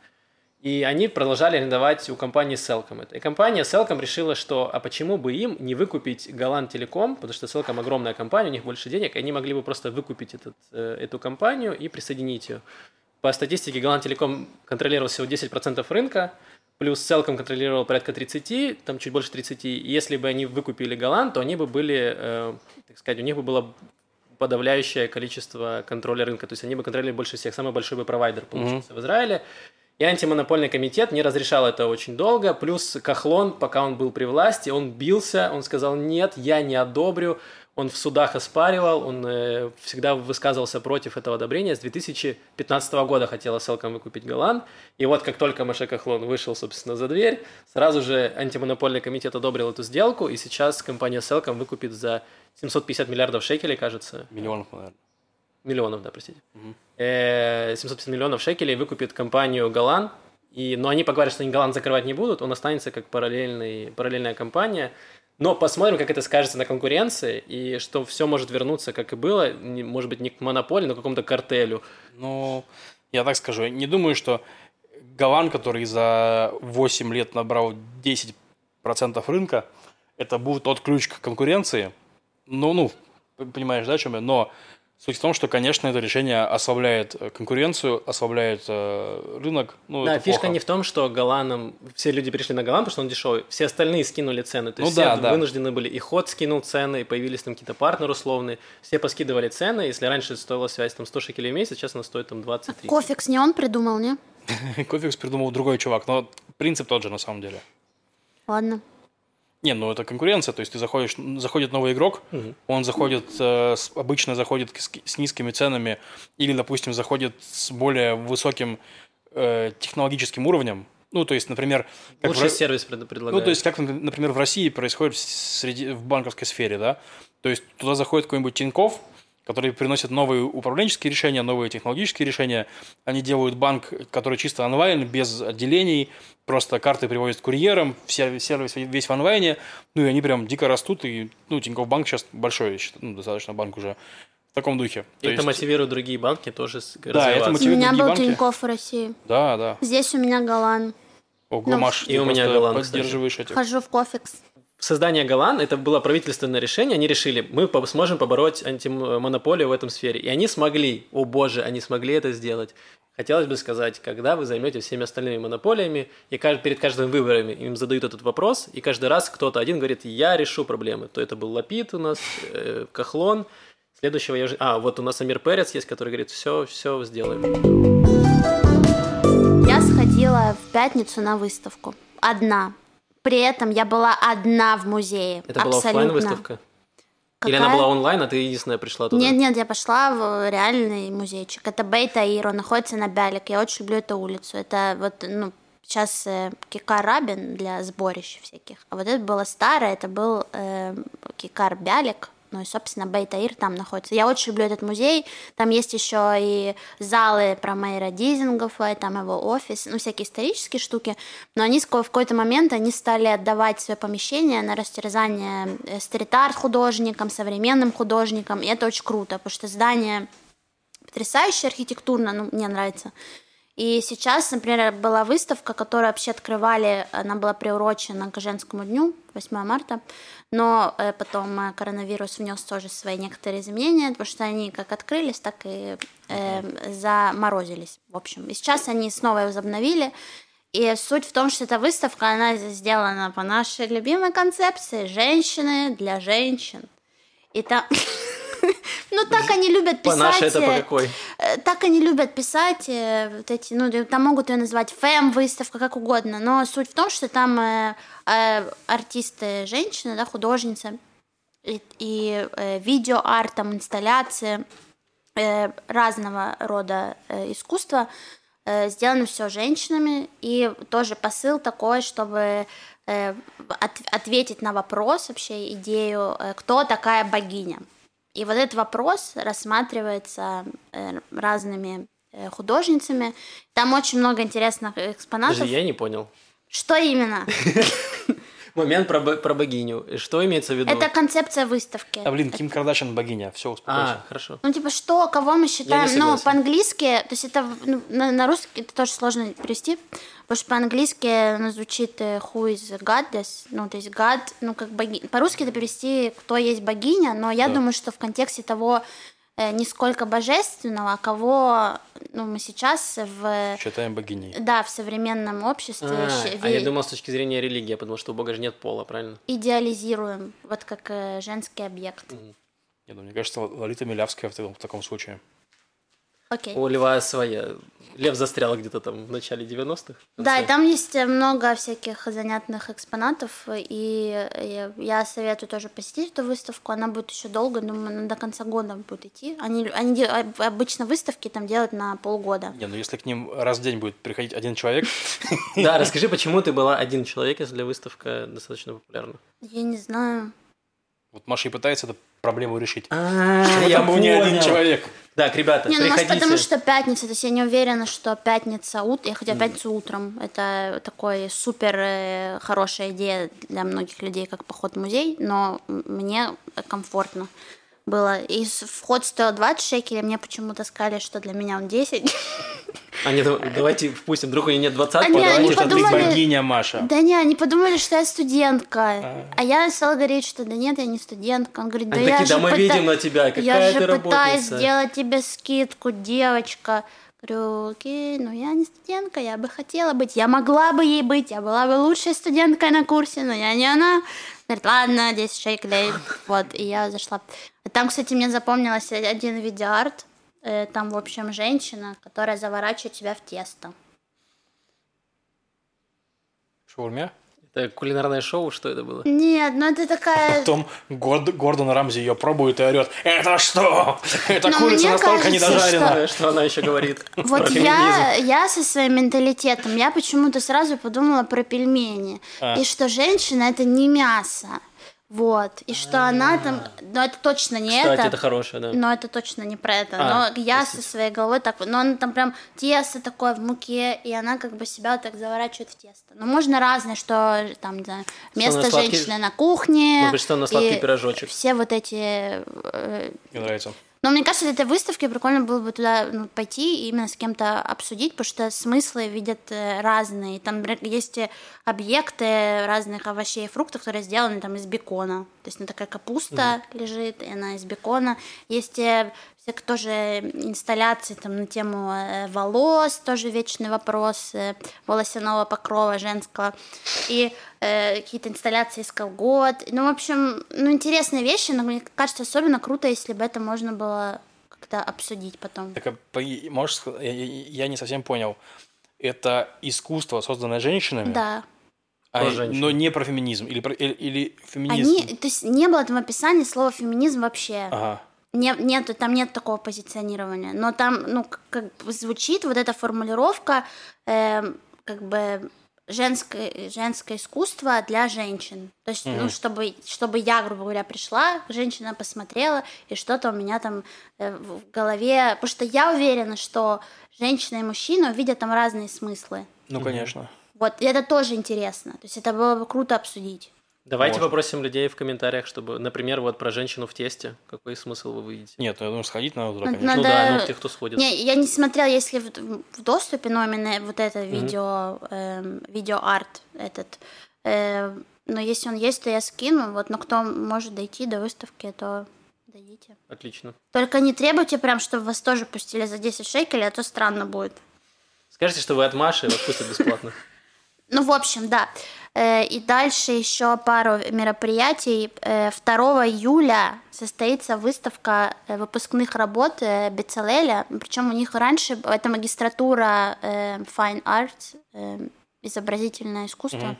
И они продолжали арендовать у компании Cellcom это. И компания Cellcom решила, что а почему бы им не выкупить Голланд Телеком, потому что Cellcom огромная компания, у них больше денег, и они могли бы просто выкупить этот, э, эту компанию и присоединить ее. По статистике Голланд Телеком контролировал всего 10% рынка, плюс Cellcom контролировал порядка 30, там чуть больше 30. И если бы они выкупили Голланд, то они бы были, э, так сказать, у них бы было подавляющее количество контроля рынка. То есть они бы контролировали больше всех. Самый большой бы провайдер получился в Израиле. И антимонопольный комитет не разрешал это очень долго. Плюс Кахлон, пока он был при власти, он бился, он сказал, нет, я не одобрю. Он в судах оспаривал, он э, всегда высказывался против этого одобрения. С 2015 года хотела Селком выкупить Голланд. И вот как только Маше Кахлон вышел, собственно, за дверь, сразу же антимонопольный комитет одобрил эту сделку, и сейчас компания Селком выкупит за 750 миллиардов шекелей, кажется, Миллионов, наверное. Миллионов, да, простите. Э, 750 миллионов шекелей выкупит компанию Голланд. И, но они поговорят, что они Голланд закрывать не будут, он останется как параллельный, параллельная компания. Но посмотрим, как это скажется на конкуренции, и что все может вернуться, как и было, может быть, не к монополии, но к какому-то картелю. Ну, я так скажу, не думаю, что Голланд, который за 8 лет набрал 10% рынка, это будет тот ключ к конкуренции. Ну, ну, понимаешь, да, о чем я? Но суть в том, что, конечно, это решение ослабляет э, конкуренцию, ослабляет э, рынок. Ну, да, фишка плохо. не в том, что Голландом все люди перешли на Голланд, потому что он дешевый. Все остальные скинули цены. То Ну есть да, все да. вынуждены были. И ход скинул цены, и появились там какие-то партнеры условные. Все поскидывали цены. Если раньше стоила связь там 100 шекелей в месяц, сейчас она стоит там 20-30. Cofix не он придумал, не? Cofix придумал другой чувак, но принцип тот же на самом деле. Ладно. Не, ну это конкуренция, то есть ты заходишь, заходит новый игрок, Мгм. он заходит, э, с- обычно заходит с, с низкими ценами или, допустим, заходит с более высоким э, технологическим уровнем. Ну, то есть, например, как в Лучший сервис пред- предлагает. ну, то есть, как, например, в России происходит в, среди, в банковской сфере, да? То есть, туда заходит какой-нибудь Тиньков, который приносит новые управленческие решения, новые технологические решения. Они делают банк, который чисто онлайн, без отделений, просто карты привозят курьером, вся, сервис весь в онлайне, ну, и они прям дико растут, и, ну, Тиньков банк сейчас большой, ну, достаточно банк уже в таком духе. И То это есть- мотивирует другие банки тоже с- это развиваться. У мотивирует меня другие был банки? Тинькофф в России. Да, да. Здесь у меня Голан. Ого, Ну, Маш, и ты у меня Голан, кстати. поддерживаешь этих. Хожу в Cofix. Создание Голланд это было правительственное решение. Они решили, мы сможем побороть антимонополию в этом сфере. И они смогли, о боже, они смогли это сделать. Хотелось бы сказать, когда вы займете всеми остальными монополиями, и перед каждым выборами им задают этот вопрос, и каждый раз кто-то один говорит, я решу проблемы. То это был Лапид у нас, э, Кахлон, следующего я уже... А, вот у нас Амир Перец есть, который говорит, все, все сделаем. Я сходила в пятницу на выставку. Одна. При этом я была одна в музее. Это была оффлайн выставка? Или она Какая? была онлайн, а ты единственная пришла туда? Нет, нет, я пошла в реальный музейчик. Это Бейт Аир, он находится на Бялик. Я очень люблю эту улицу. Это вот, ну, сейчас э, Кикар Рабин для сборищ всяких. А вот это было старое, это был э, Кикар Бялик. Ну и, собственно, Бейт Аир там находится. Я очень люблю этот музей. Там есть еще и залы про Меира Дизенгофа, там его офис, ну, всякие исторические штуки. Но они в какой-то момент они стали отдавать свои помещения на растерзание э, стрит-арт художникам, современным художникам. И это очень круто, потому что здание потрясающе архитектурно, ну, мне нравится. И сейчас, например, была выставка, которую вообще открывали, она была приурочена к женскому дню, 8 марта, но э, потом э, коронавирус внес тоже свои некоторые изменения, потому что они как открылись, так и э, заморозились, в общем. И сейчас они снова возобновили, и суть в том, что эта выставка, она сделана по нашей любимой концепции «Женщины для женщин». И там... Ну, так они любят По писать... нашей это по какой? Э, Так они любят писать э, вот эти, ну, там могут ее назвать фэм-выставка, как угодно, но суть в том, что там э, э, артисты женщины, да, художницы, и, и э, видеоартом, инсталляции э, разного рода э, искусства. Э, сделано все женщинами, и тоже посыл такой, чтобы э, от- ответить на вопрос, вообще идею, кто такая богиня. И вот этот вопрос рассматривается э, разными э, художницами. Там очень много интересных экспонатов. Даже я не понял. Что именно? Момент про, про богиню. Что имеется в виду? Это концепция выставки. А, блин, Ким Кардашьян богиня, все, успокойся. А, хорошо. Ну, типа, что, кого мы считаем, ну, по-английски, то есть это ну, на, на русский это тоже сложно перевести, потому что по-английски ну, звучит э, who is goddess, ну, то есть God, ну, как богиня. По-русски это перевести, кто есть богиня, но я Да. думаю, что в контексте того, не сколько божественного, а кого, ну, мы сейчас в... Считаем богиней. Да, в современном обществе А, щ- а я думал с точки зрения религии, потому что у Бога же нет пола, правильно? идеализируем, вот как э, женский объект. Я думаю, мне кажется, Лолита Милявская в таком, в таком случае. Окей. У Льва своя. Лев застрял где-то там в начале 90-х. в Да, и там есть э, много всяких занятных экспонатов, и э, я советую тоже посетить эту выставку. Она будет еще долго, думаю, она до конца года будет идти. Они, они де- об- обычно выставки там делают на полгода. Не, ну если к ним раз в день будет приходить один человек, Да, расскажи, почему ты была один человек, если выставка достаточно популярна? Я не знаю. вот Маша и пытается эту проблему решить. А, Почему там был не один человек? Так, ребята, Не, ну может приходите. потому что пятница, то есть я не уверена, что пятница утром, хотя пятницу утром, это такой супер э, хорошая идея для многих людей, как поход в музей, но мне комфортно было. И вход стоил 20 шекелей, мне почему-то сказали, что для меня он 10. А нет, давайте впустим, вдруг у нее нет 20 А не, они Потому что ты подумали- богиня, Маша. Да не, они подумали, что я студентка. А я стала говорить, что да нет, я не студентка. Он говорит, да Они я такие, же да мы пыта- видим на тебя, Я какая же ты пытаюсь работница. сделать тебе скидку, девочка. Говорю, окей, ну я не студентка, я бы хотела быть. Я могла бы ей быть, я была бы лучшей студенткой на курсе, но я не она. Говорит, ладно, 10 шекелей. Вот, и я зашла. Там, кстати, мне запомнилось один видеоарт. Э, Там, в общем, женщина, которая заворачивает тебя в тесто. Шаурмя? Это кулинарное шоу, что это было? Нет, ну это такая... Потом Горд- Гордон Рамзи ее пробует и орет. Это что? Это Но курица настолько кажется, недожарена. Что, что она еще говорит? Вот я, я со своим менталитетом, я почему-то сразу подумала про пельмени. А. И что женщина это не мясо. Вот. И что она там... Но это точно не Кстати, это. это хорошее, да. Но это точно не про это. А, но я простите. со своей головой так... Но она там прям тесто такое в муке, и она как бы себя так заворачивает в тесто. Но можно разное, что там, не знаю, место сладкий- женщины на кухне. Может быть, что на сладкий и пирожочек. Все вот эти э, Мне нравится. Но мне кажется, для этой выставки прикольно было бы туда ну, пойти и именно с кем-то обсудить, потому что смыслы видят э, разные. Там есть э, объекты разных овощей и фруктов, которые сделаны там из бекона. То есть ну, такая капуста лежит, и она из бекона. Есть э, всякие тоже инсталляции там на тему э, волос, тоже вечный вопрос, э, волосяного покрова женского. И э, какие-то инсталляции из колгот. Ну, в общем, ну, интересные вещи, но мне кажется, особенно круто, если бы это можно было как-то обсудить потом. Так, а можешь сказать, я, я- я не совсем понял. Это искусство, созданное женщинами, Да. а- но не про феминизм. Или, про, или, или феминизм. Они, то есть не было там описания слова феминизм вообще. Ага. Не, нет, там нет такого позиционирования. Но там, ну, как бы звучит вот эта формулировка, эм, как бы женское, женское искусство для женщин. То есть, ну, Мгм. чтобы, чтобы я, грубо говоря, пришла, женщина посмотрела, и что-то у меня там э, в в голове... Потому что я уверена, что женщина и мужчина увидят там разные смыслы. Ну, конечно. Вот, и это тоже интересно. То есть это было бы круто обсудить. Давайте Можно. попросим людей в комментариях, чтобы, например, вот про женщину в тесте, какой смысл вы видите? Нет, ну, я думаю, сходить надо туда, Ну, конечно. Ну надо- да, ну те, кто сходит. Не, я не смотрела, если в, в доступе, но именно вот это видео, эм, видеоарт этот. Э, но если он есть, то я скину. Вот, но кто может дойти до выставки, то дойдите. Отлично. Только не требуйте прям, чтобы вас тоже пустили за 10 шекелей, а то странно будет. Скажите, что вы от Маши, вас пустят бесплатно. Ну, в общем, да. Э, И дальше еще пару мероприятий. Э, 2 июля состоится выставка э, выпускных работ э, Бецалеля. Причем у них раньше это магистратура э, Fine Arts, э, изобразительное искусство.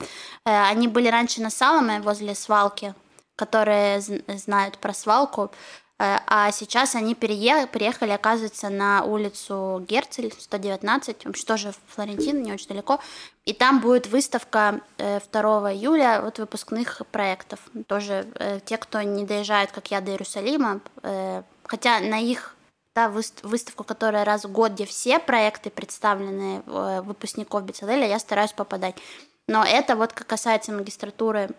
Э, Они были раньше на Саломе возле свалки, которые знают про свалку. Э, а сейчас они переехали, оказывается, на улицу Герцель, 119, вообще тоже Флорентин, не очень далеко. И там будет выставка 2 э, июля вот выпускных проектов. Тоже э, те, кто не доезжает, как я, до Иерусалима, хотя на их та выставку, которая раз в год, где все проекты представлены выпускников Бицелеля, я стараюсь попадать. Но это вот как касается магистратуры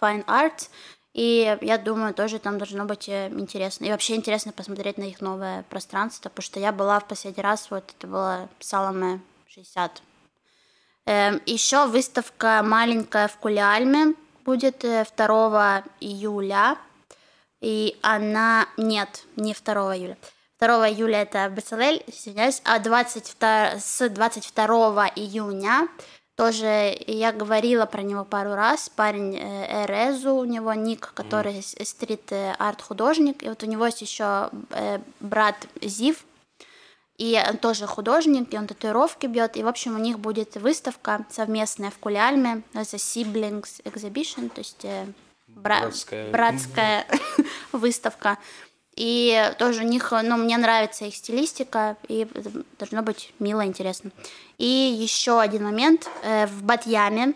Fine Arts, и я думаю, тоже там должно быть э, интересно. И вообще интересно посмотреть на их новое пространство, потому что я была в последний раз, вот это было Саламе 60. Эм, еще выставка маленькая в Кулиальме будет 2 э, июля. И она... Нет, не 2 июля. 2 июля это Бацелель, извиняюсь, а 22, с 22 июня тоже я говорила про него пару раз. Парень э, Эрезу, у него ник, который mm. стрит-арт художник. И вот у него есть еще э, брат Зив, и он тоже художник, и он татуировки бьет. И, в общем, у них будет выставка совместная в Кулиальме. Это Siblings Exhibition, то есть э, бра- братская, братская выставка. И тоже у них, ну, мне нравится их стилистика, и должно быть мило, интересно. И еще один момент. Э, в Батьяме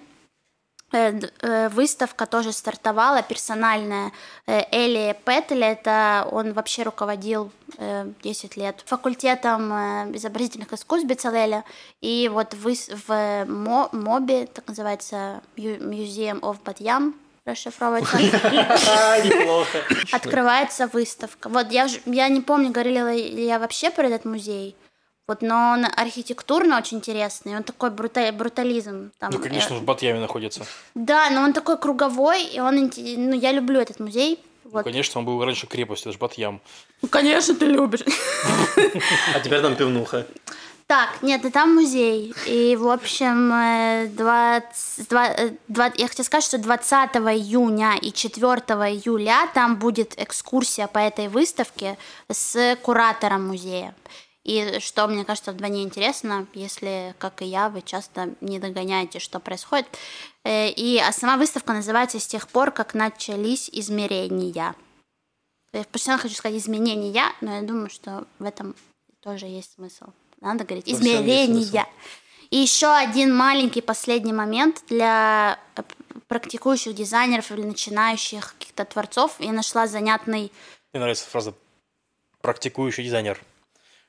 э, э, выставка тоже стартовала, персональная. Эли Петтель, это он вообще руководил 10 лет факультетом изобразительных искусств Бецалеля. И вот в, в МОБе, так называется, Museum of Батьям, расшифровывается. Неплохо. Открывается выставка. Вот я, я не помню, говорила ли я вообще про этот музей. Вот, но он архитектурно очень интересный, он такой брута... брутализм. Там, ну, конечно, э... в Батьяме находится. Да, но он такой круговой, и он, ну, я люблю этот музей. Ну, вот. Ну, конечно, он был раньше крепостью, это же Батьям. Ну, конечно, ты любишь. А теперь там пивнуха. Так, нет, и там музей. И, в общем, 20, 20, 20, я хотела сказать, что 20 июня и 4 июля там будет экскурсия по этой выставке с куратором музея. И что, мне кажется, вдвойне интересно, если, как и я, вы часто не догоняете, что происходит. Э, и а сама выставка называется «С тех пор, как начались измерения». Я постоянно хочу сказать «изменения», но я думаю, что в этом тоже есть смысл надо говорить, измерения. И еще один маленький последний момент для э, практикующих дизайнеров или начинающих каких-то творцов. Я нашла занятный... Мне нравится фраза «практикующий дизайнер».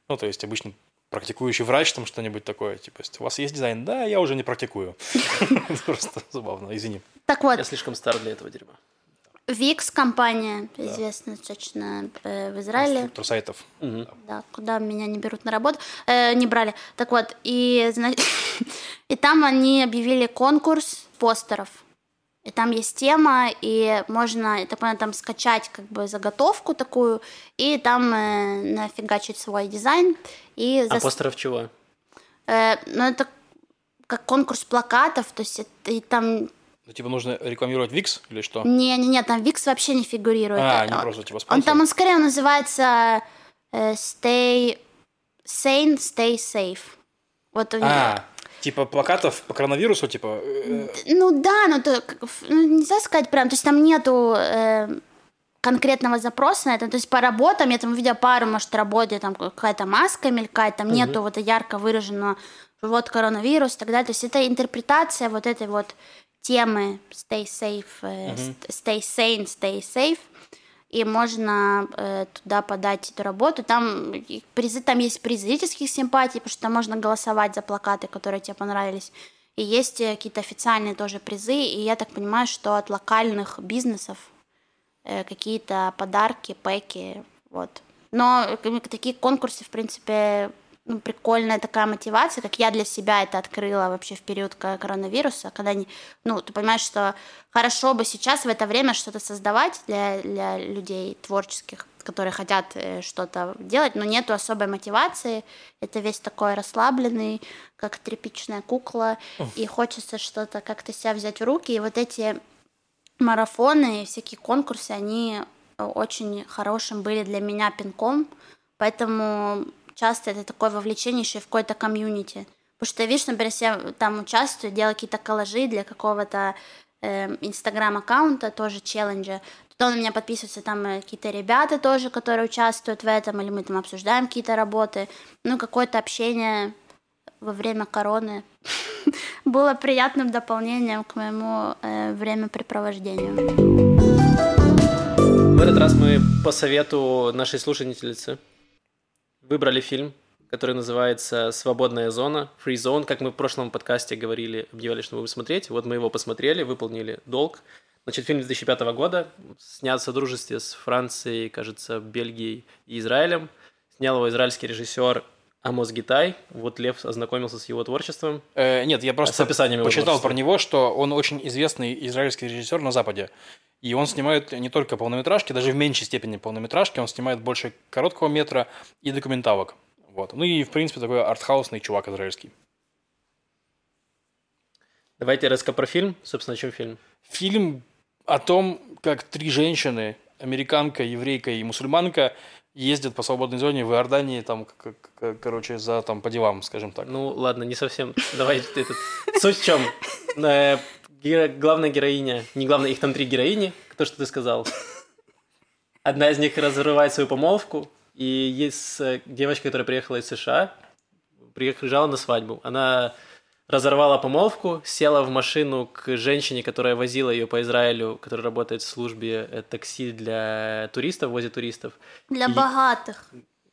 Ну, то есть обычно практикующий врач, там что-нибудь такое. Типа, у вас есть дизайн? Да, я уже не практикую. Просто забавно, извини. Так вот. Я слишком стар для этого дерьма. Викс компания, да. известная достаточно э, в Израиле. Конструктор сайтов. Угу. Да, куда меня не берут на работу. Э, не брали. Так вот, и, значит, и там они объявили конкурс постеров. И там есть тема, и можно, я так понимаю, там скачать как бы заготовку такую, и там э, нафигачить свой дизайн. И а постеров чего? Э, ну, это как конкурс плакатов, то есть это, и там ну, типа, нужно рекламировать Викс или что? Не-не-не, там Викс вообще не фигурирует. А, не просто типа спонсор. Он там, он скорее называется э, Stay Sane, Stay Safe. Вот у а, типа плакатов по коронавирусу, типа... Э... Ну да, но то, ну, нельзя сказать прям, то есть там нету... Э, конкретного запроса на это. То есть по работам, я там увидела пару, может, работе, там какая-то маска мелькает, там угу. нету вот ярко выраженного вот коронавирус и так далее. То есть это интерпретация вот этой вот темы stay safe, uh-huh. stay sane, stay safe, и можно э, туда подать эту работу. Там призы, там есть призы зрительских симпатий, потому что там можно голосовать за плакаты, которые тебе понравились. И есть э, какие-то официальные тоже призы, и я так понимаю, что от локальных бизнесов э, какие-то подарки, пэки, вот. Но э, такие конкурсы, в принципе, ну, прикольная такая мотивация, как я для себя это открыла вообще в период коронавируса, когда, не, ну, ты понимаешь, что хорошо бы сейчас в это время что-то создавать для, для людей творческих, которые хотят э, что-то делать, но нету особой мотивации, это весь такой расслабленный, как тряпичная кукла, и хочется что-то как-то себя взять в руки, и вот эти марафоны и всякие конкурсы, они очень хорошим были для меня пинком, поэтому часто это такое вовлечение еще в какое-то комьюнити. Потому что, видишь, например, я там участвую, делаю какие-то коллажи для какого-то эм, инстаграм-аккаунта, тоже челленджи. Потом на меня подписываются там э, какие-то ребята тоже, которые участвуют в этом, или мы там обсуждаем какие-то работы. Ну, какое-то общение во время короны было приятным дополнением к моему э, времяпрепровождению. В этот раз мы по совету нашей слушательницы выбрали фильм, который называется «Свободная зона», «Free Zone», как мы в прошлом подкасте говорили, объявляли, что мы будем смотреть. Вот мы его посмотрели, выполнили долг. Значит, фильм 2005 года, снят в содружестве с Францией, кажется, Бельгией и Израилем. Снял его израильский режиссер Амос Гитай. Вот Лев ознакомился с его творчеством. Э, нет, я просто С описанием почитал про него, что он очень известный израильский режиссер на Западе. И он снимает не только полнометражки, даже в меньшей степени полнометражки, он снимает больше короткого метра и документалок. Вот. Ну и, в принципе, такой артхаусный чувак израильский. Давайте резко про фильм. Собственно, о чем фильм? Фильм о том, как три женщины, американка, еврейка и мусульманка, ездят по свободной зоне в Иордании, там, короче, за там по делам, скажем так. Ну, ладно, не совсем. Давайте этот... Суть в чем? Э, Главная героиня, не главная, их там три героини, то, что ты сказал. Одна из них разрывает свою помолвку, и есть э, девочка, которая приехала из США, приезжала на свадьбу. Она разорвала помолвку, села в машину к женщине, которая возила ее по Израилю, которая работает в службе э, такси для туристов, возит туристов. Для И- богатых.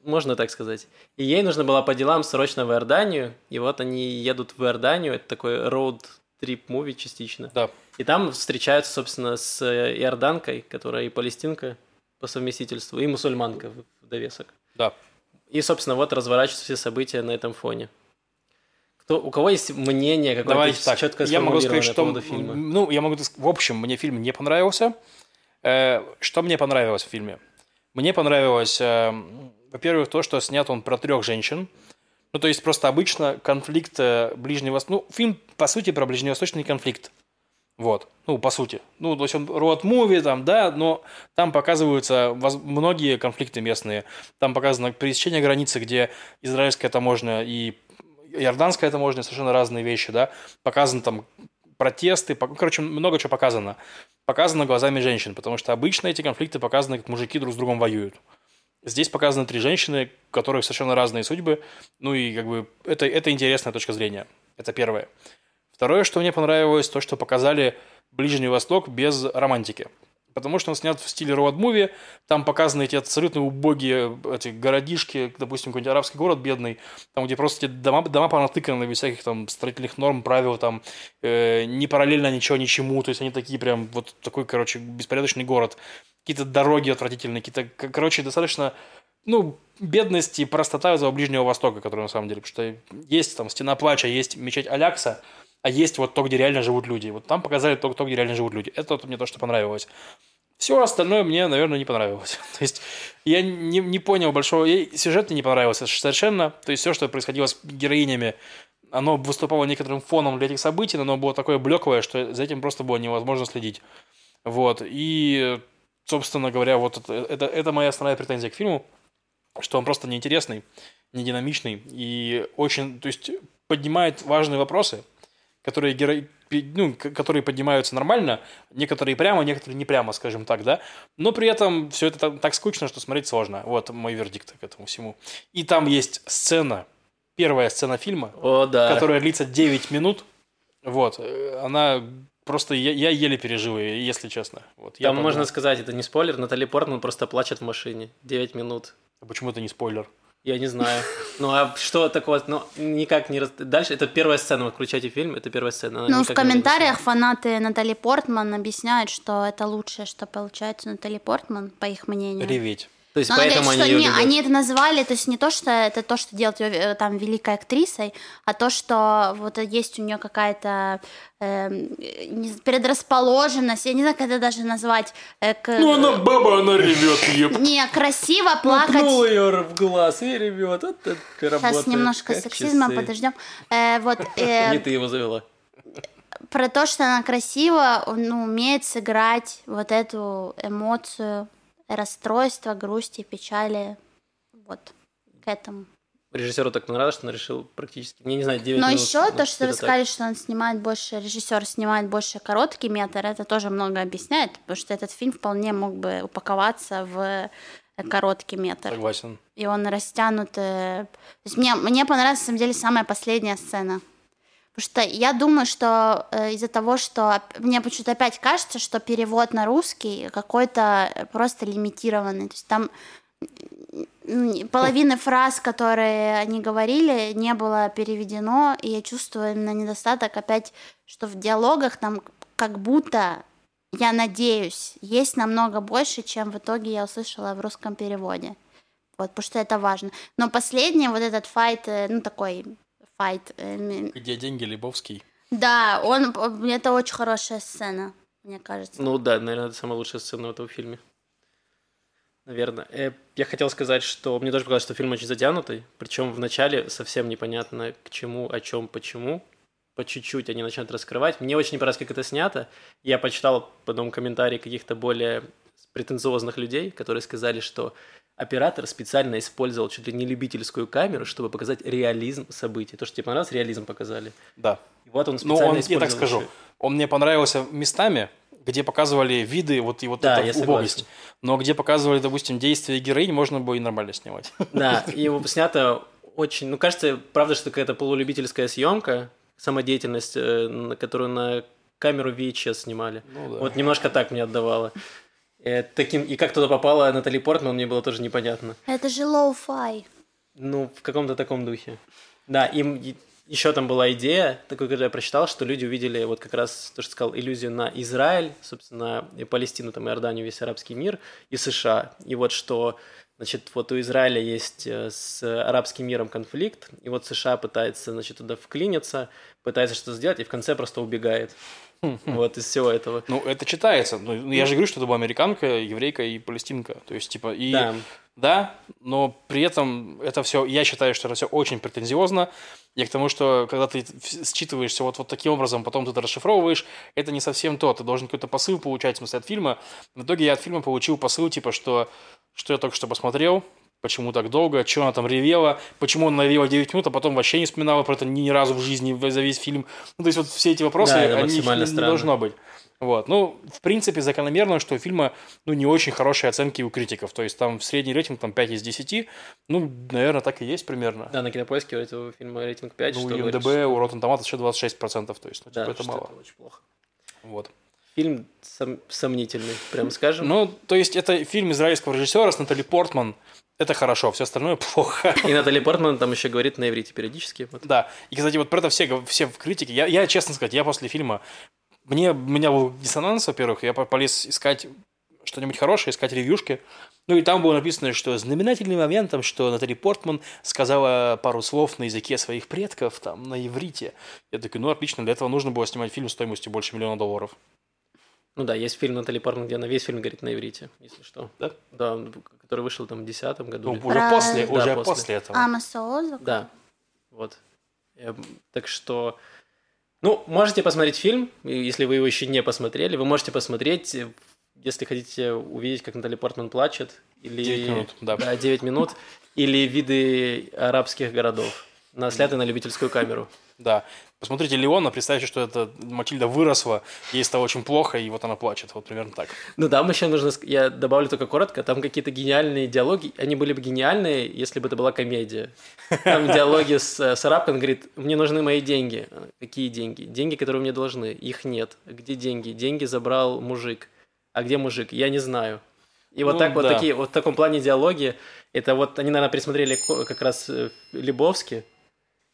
Можно так сказать. И ей нужно было по делам срочно в Иорданию. И вот они едут в Иорданию. Это такой роуд-трип муви частично. Да. И там встречаются, собственно, с э, иорданкой, которая и палестинка по совместительству, и мусульманка в довесок. Да. И, собственно, вот разворачиваются все события на этом фоне. Кто, у кого есть мнение какое-то так. четко Я могу сказать, что... по фильма? Ну, я могу... В общем, мне фильм не понравился. Э, Что мне понравилось в фильме? Мне понравилось, э, во-первых, то, что снят он про трех женщин. Ну, то есть просто обычно конфликт э, Ближнего... Ну, фильм, по сути, про ближневосточный конфликт. Вот. Ну, по сути. Ну, то есть он роад муви там, да, но там показываются воз- многие конфликты местные. Там показано пересечение границы, где израильская таможня и иорданская таможня совершенно разные вещи, да. Показаны там протесты, пок- короче, много чего показано. Показано глазами женщин, потому что обычно эти конфликты показаны, как мужики друг с другом воюют. Здесь показаны три женщины, у которых совершенно разные судьбы. Ну и как бы это, это интересная точка зрения. Это первое. Второе, что мне понравилось, то, что показали Ближний Восток без романтики. Потому что он снят в стиле роад-муви, там показаны эти абсолютно убогие эти городишки, допустим, какой-нибудь арабский город бедный, там, где просто эти дома, дома понатыканы без всяких там строительных норм, правил, там, э, не параллельно ничего ничему, то есть они такие прям, вот такой, короче, беспорядочный город. Какие-то дороги отвратительные, какие-то, короче, достаточно, ну, бедность и простота этого Ближнего Востока, который на самом деле, потому что есть там стена плача, есть мечеть Алякса, а есть вот то, где реально живут люди. Вот там показали то, то где реально живут люди. Это вот мне то, что понравилось. Все остальное мне, наверное, не понравилось. То есть я не, не понял большого... я- Сюжет мне не понравился совершенно. То есть все, что происходило с героинями, оно выступало некоторым фоном для этих событий, но оно было такое блеклое, что за этим просто было невозможно следить. Вот. И, собственно говоря, вот это, это, это моя основная претензия к фильму, что он просто неинтересный, не динамичный и очень, то есть, поднимает важные вопросы, которые, герои, ну, которые поднимаются нормально, некоторые прямо, некоторые не прямо, скажем так, да, но при этом все это так, так скучно, что смотреть сложно. Вот мой вердикт к этому всему. И там есть сцена, первая сцена фильма, О, да. которая длится 9 минут. Вот, э, она просто, я, я еле пережил ее, если честно. Вот, я Там подумал, можно сказать, это не спойлер, Натали Портман просто плачет в машине. 9 минут. «А почему это не спойлер? Я не знаю. Ну а что такого? Ну, никак не... рас- Дальше, это первая сцена, вы включайте фильм, это первая сцена. она Ну, в комментариях фанаты Натали Портман объясняют, что это лучшее, что получается Натали Портман, по их мнению. Реветь. То есть Но она поэтому говорит, они что ее не, они это назвали, то есть не то, что это то, что делает ее э, там великой актрисой, а то, что вот есть у нее какая-то не- предрасположенность, я не знаю, как это даже назвать, э, к... Ну, баба, она ревет, еб. не красиво плакать. Пнул ее в глаз и ревет. Вот это Сейчас немножко сексизма, часы. подождем. Э, вот э, Не ты его завела. про то, что она красиво, ну, умеет сыграть вот эту эмоцию расстройства, грусти, печали, вот к этому. Режиссеру так понравилось, что он решил практически, я не знаю, 9 Но минут. еще то, что вы сказали, что он снимает больше, режиссер снимает больше короткий метр, это тоже много объясняет, потому что этот фильм вполне мог бы упаковаться в короткий метр. Согласен. И он растянут. э, То есть мне, мне понравилась, на самом деле, самая последняя сцена. Потому что я думаю, что э, из-за того, что мне почему-то опять кажется, что перевод на русский какой-то э, просто лимитированный. То есть там половины фраз, которые они говорили, не было переведено, и я чувствую именно недостаток опять, что в диалогах там как будто, я надеюсь, есть намного больше, чем в итоге я услышала в русском переводе. Вот, потому что это важно. Но последний вот этот файт, э, ну такой файт, э, Где деньги, Лебовский? да, он, это очень хорошая сцена, мне кажется. Ну да, наверное, это самая лучшая сцена в этом фильме. Наверное. Э, Я хотел сказать, что мне тоже показалось, что фильм очень затянутый. Причем в начале совсем непонятно к чему, о чем, почему. По чуть-чуть они начинают раскрывать. Мне очень не понравилось, как это снято. Я почитал потом комментарии каких-то более претенциозных людей, которые сказали, что оператор специально использовал чуть ли не любительскую камеру, чтобы показать реализм событий. То, что тебе понравилось, реализм показали. Да. И вот он Ну, специально он, я использовал. так скажу, еще- он мне понравился местами, где показывали виды, вот и вот Да, эта я убогость. Но где показывали, допустим, действия героинь, можно было и нормально снимать. Да, и его снято очень... Ну, кажется, правда, что какая-то полулюбительская съемка, самодеятельность, э, которую на камеру VHS снимали. Ну да. Вот немножко так мне отдавало. Э, таким, и как туда попала Натали Портман, мне было тоже непонятно. Это же lo-fi. Ну, в каком-то таком духе. Да, им еще там была идея, такой, когда я прочитал, что люди увидели вот как раз то, что сказал, иллюзию на Израиль, собственно, и Палестину, там, Иорданию, весь арабский мир, и США. И вот что, значит, вот у Израиля есть э, с арабским миром конфликт, и вот США пытается, значит, туда вклиниться, пытается что-то сделать, и в конце просто убегает. Вот из всего этого. Ну, это читается. Ну, я же говорю, что это была американка, еврейка и палестинка. То есть, типа, и... Да. Да, но при этом это все, я считаю, что это все очень претензиозно. Я к тому, что когда ты считываешься вот, вот таким образом, потом ты это расшифровываешь, это не совсем то. Ты должен какой-то посыл получать, в смысле, от фильма. В итоге я от фильма получил посыл, типа, что, что я только что посмотрел, почему так долго, что она там ревела, почему она ревела 9 минут, а потом вообще не вспоминала про это ни разу в жизни за весь фильм. Ну, то есть вот все эти вопросы, Да, они не странно. должно быть. Вот. Ну, в принципе, закономерно, что у фильма ну, не очень хорошие оценки у критиков. То есть там средний рейтинг там 5 из 10. Ну, наверное, так и есть примерно. Да, на кинопоиске у этого фильма рейтинг 5, ну, у что- у Rotten Tomatoes еще 26%. То есть, ну, Да, типа, это мало. это очень плохо. Вот. Фильм сом- сомнительный, прям скажем. Ну, то есть, это фильм израильского режиссера с Натали Портман. Это хорошо, все остальное плохо. И Натали Портман там еще говорит на иврите периодически. Вот. Да. И, кстати, вот про это все, все в критике. Я, я, честно сказать, я после фильма... Мне, у меня был диссонанс, во-первых. Я по- полез искать что-нибудь хорошее, искать ревьюшки. Ну, и там было написано, что знаменательным моментом, что Натали Портман сказала пару слов на языке своих предков, там, на иврите. Я такой, ну, отлично, для этого нужно было снимать фильм стоимостью больше миллиона долларов. Ну да, есть фильм Натали Портман, где она весь фильм говорит на иврите, если что. Да? Да, который вышел там в 2010 году. Ну, или- уже Про- после, Да, уже после. после, этого. Амоса Оза? Да, вот. Так что, ну, можете посмотреть фильм, если вы его еще не посмотрели, вы можете посмотреть, э, если хотите увидеть, как Натали Портман плачет, или... 9 минут, да. Да, 9 минут, или виды арабских городов, на снятые на любительскую камеру. Да. Посмотрите Леона, представьте, что это Матильда выросла, ей стало очень плохо, и вот она плачет. Вот примерно так. Ну да, еще нужно, я добавлю только коротко, там какие-то гениальные диалоги, они были бы гениальные, если бы это была комедия. Там диалоги с, с арабкой, он говорит, мне нужны мои деньги. Какие деньги? Деньги, которые мне должны. Их нет. Где деньги? Деньги забрал мужик. А где мужик? Я не знаю. И вот Ну так вот да. такие, вот в таком плане диалоги, это вот, они, наверное, присмотрели как раз э, Лебовски,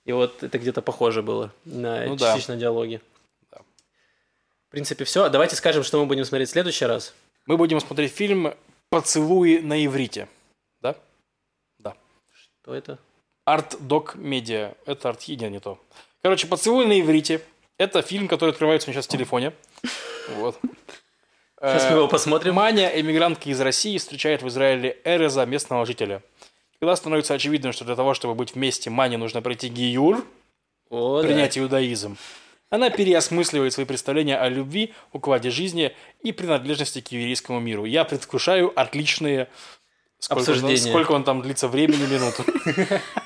и вот это где-то похоже было на Ну да. частично диалоги. Да. В принципе, все. Давайте скажем, что мы будем смотреть в следующий раз. Мы будем смотреть фильм «Поцелуи на иврите». Да? Да. Что это? Арт-док медиа. Это арт не, не то. Короче, «Поцелуй на иврите». Это фильм, который открывается у меня сейчас в телефоне. Вот. Сейчас Э, мы его посмотрим. Маня, эмигрантка из России, встречает в Израиле Эреза, местного жителя. Когда становится очевидным, что для того, чтобы быть вместе, Мане нужно пройти гиюр, О, да. принять иудаизм, она переосмысливает свои представления о любви, укладе жизни и принадлежности к еврейскому миру. Я предвкушаю отличные Сколько, Обсуждение. Сколько он там длится времени, минуту.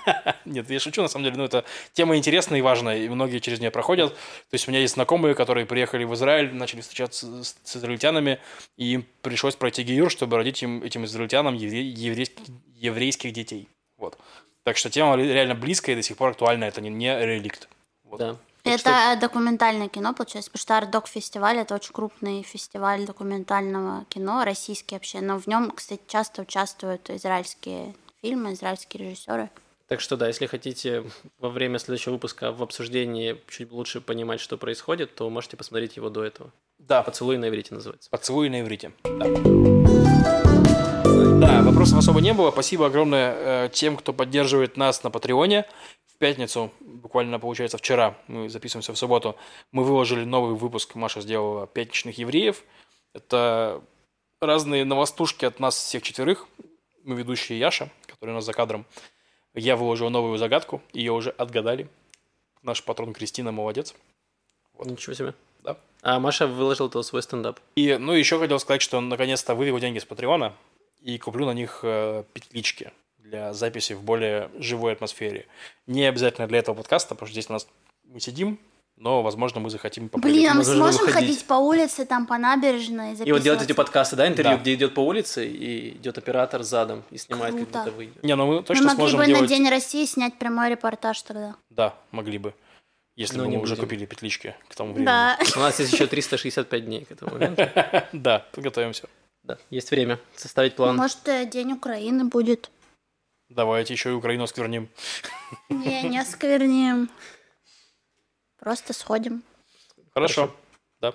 Нет, я шучу, на самом деле, ну, это тема интересная и важная, и многие через нее проходят. То есть у меня есть знакомые, которые приехали в Израиль, начали встречаться с, с израильтянами, и им пришлось пройти гиюр, чтобы родить им, этим израильтянам евре- еврейских, еврейских детей. Вот. Так что тема реально близкая и до сих пор актуальна, это не, не реликт. Вот. Да. Так Это документальное кино, получается, потому что Ардок фестиваль это очень крупный фестиваль документального кино, российский вообще. Но в нем, кстати, часто участвуют израильские фильмы, израильские режиссеры. Так что да, если хотите во время следующего выпуска в обсуждении чуть лучше понимать, что происходит, то можете посмотреть его до этого. Да, «Поцелуй на иврите» называется. Поцелуй на иврите. Да. Да, вопросов особо не было. Спасибо огромное э, тем, кто поддерживает нас на Патреоне. Пятницу, буквально получается вчера, мы записываемся в субботу, мы выложили новый выпуск. Маша сделала «Пятничных евреев». Это разные новостушки от нас всех четверых. Мы ведущие Яша, который у нас за кадром. Я выложил новую загадку, ее уже отгадали. Наш патрон Кристина молодец. Ничего себе. Да. А Маша выложила то свой стендап. И, ну, еще хотел сказать, что наконец-то вывел деньги с Патреона и куплю на них э, петлички для записи в более живой атмосфере. Не обязательно для этого подкаста, потому что здесь у нас мы сидим, но, возможно, мы захотим попрыгать. Блин, а мы сможем выходить. ходить по улице, там по набережной, И вот делать эти подкасты, да, интервью, Да. где идет по улице, и идет оператор задом и снимает, как Круто. будто вы. Не, ну мы Мы точно могли сможем бы делать... на День России снять прямой репортаж тогда. Да, могли бы. Если Но бы не мы уже будем. купили петлички к тому времени. Да. У нас есть еще 365 дней к этому моменту. Да, подготовимся. Да, есть время составить план. Может, э, День Украины будет. Давайте еще и Украину оскверним. Не, не оскверним. Просто сходим. Хорошо. Да.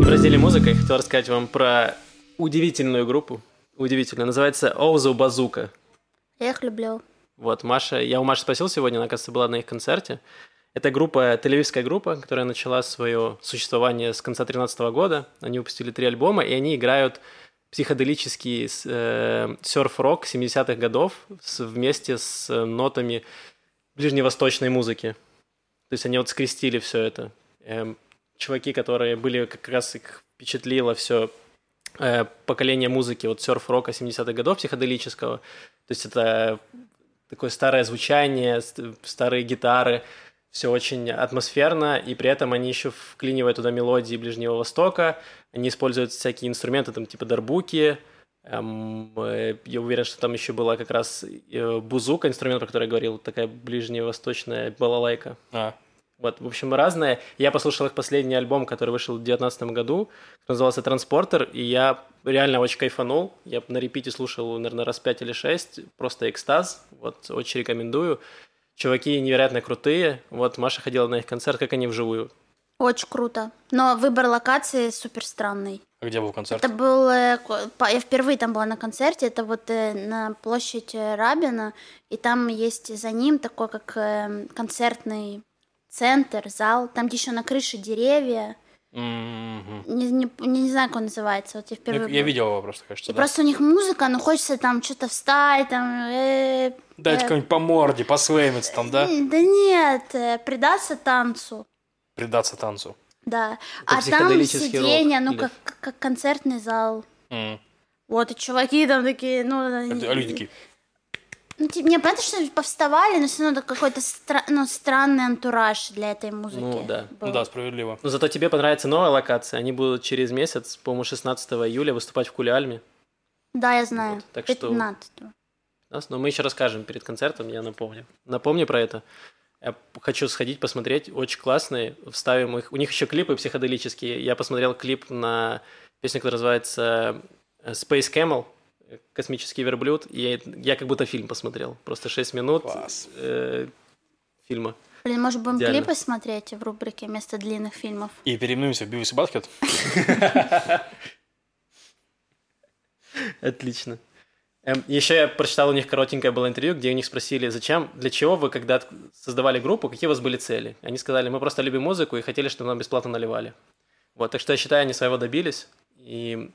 В разделе «Музыка» я хотел рассказать вам про удивительную группу. Удивительную. Называется Оузу Базука. Я их люблю. Вот, Маша, я у Маши спросил сегодня, она, оказывается, была на их концерте. Это группа, тель группа, которая начала свое существование с конца 2013 года. Они выпустили три альбома, и они играют психоделический э, серф-рок 70-х годов с- вместе с э, нотами ближневосточной музыки. То есть они вот скрестили все это. Эм, чуваки, которые были, как раз их впечатлило все поколение музыки, вот серф-рока 70-х годов психоделического. То есть это такое старое звучание, ст- старые гитары, все очень атмосферно, и при этом они еще вклинивают туда мелодии Ближнего Востока, они используют всякие инструменты, там, типа дарбуки, эм, э, я уверен, что там еще была как раз э, бузука, инструмент, про который я говорил, такая ближневосточная балалайка. А, Вот, в общем, разное. Я послушал их последний альбом, который вышел в 2019 году, назывался «Транспортер», и я реально очень кайфанул. Я на репите слушал, наверное, раз пять или шесть. Просто экстаз. Вот, очень рекомендую. Чуваки невероятно крутые. Вот, Маша ходила на их концерт, как они вживую. Очень круто. Но выбор локации супер странный. а где был концерт? Это был... э, Я впервые там была на концерте. Это вот э, на площадь э, Рабина. И там есть за ним такой, как концертный центр, зал. Там еще на крыше деревья. Мгм. Не, не, не- знаю, как он называется. Вот я Я, впервые... я была. видел его просто, кажется, И да. просто у них музыка, но хочется там что-то встать, там... э, Дать э, кому-нибудь по морде, посвеймиться там, да? Да нет, предаться танцу. Предаться танцу. Да. Это а там сиденья, рок, ну, или- как, как концертный зал. М. Вот, и чуваки там такие, ну... А люди такие, Ну, типа, мне понятно, что повставали, но все равно это какой-то стра- ну, странный антураж для этой музыки. Ну, да. был. ну да, справедливо. Но зато тебе понравится новая локация. Они будут через месяц, по-моему, 16 июля выступать в Кулиальме. Да, я знаю. Вот, так что- 15. нас, но мы еще расскажем перед концертом, я напомню. Напомни про это. Я хочу сходить, посмотреть. Очень классные. Вставим их. У них еще клипы психоделические. Я посмотрел клип на песню, которая называется э, Space Camel, э, космический верблюд. И я, я как будто фильм посмотрел. Просто 6 минут Класс. э, фильма. Блин, может, будем Идеально. клипы смотреть в рубрике вместо длинных фильмов? И переименуемся в Бивис и Батхед. Отлично. Еще я прочитал у них коротенькое было интервью, где у них спросили, зачем, для чего вы, когда создавали группу, какие у вас были цели? Они сказали, мы просто любим музыку и хотели, чтобы нам бесплатно наливали. Вот, так что я считаю, они своего добились, и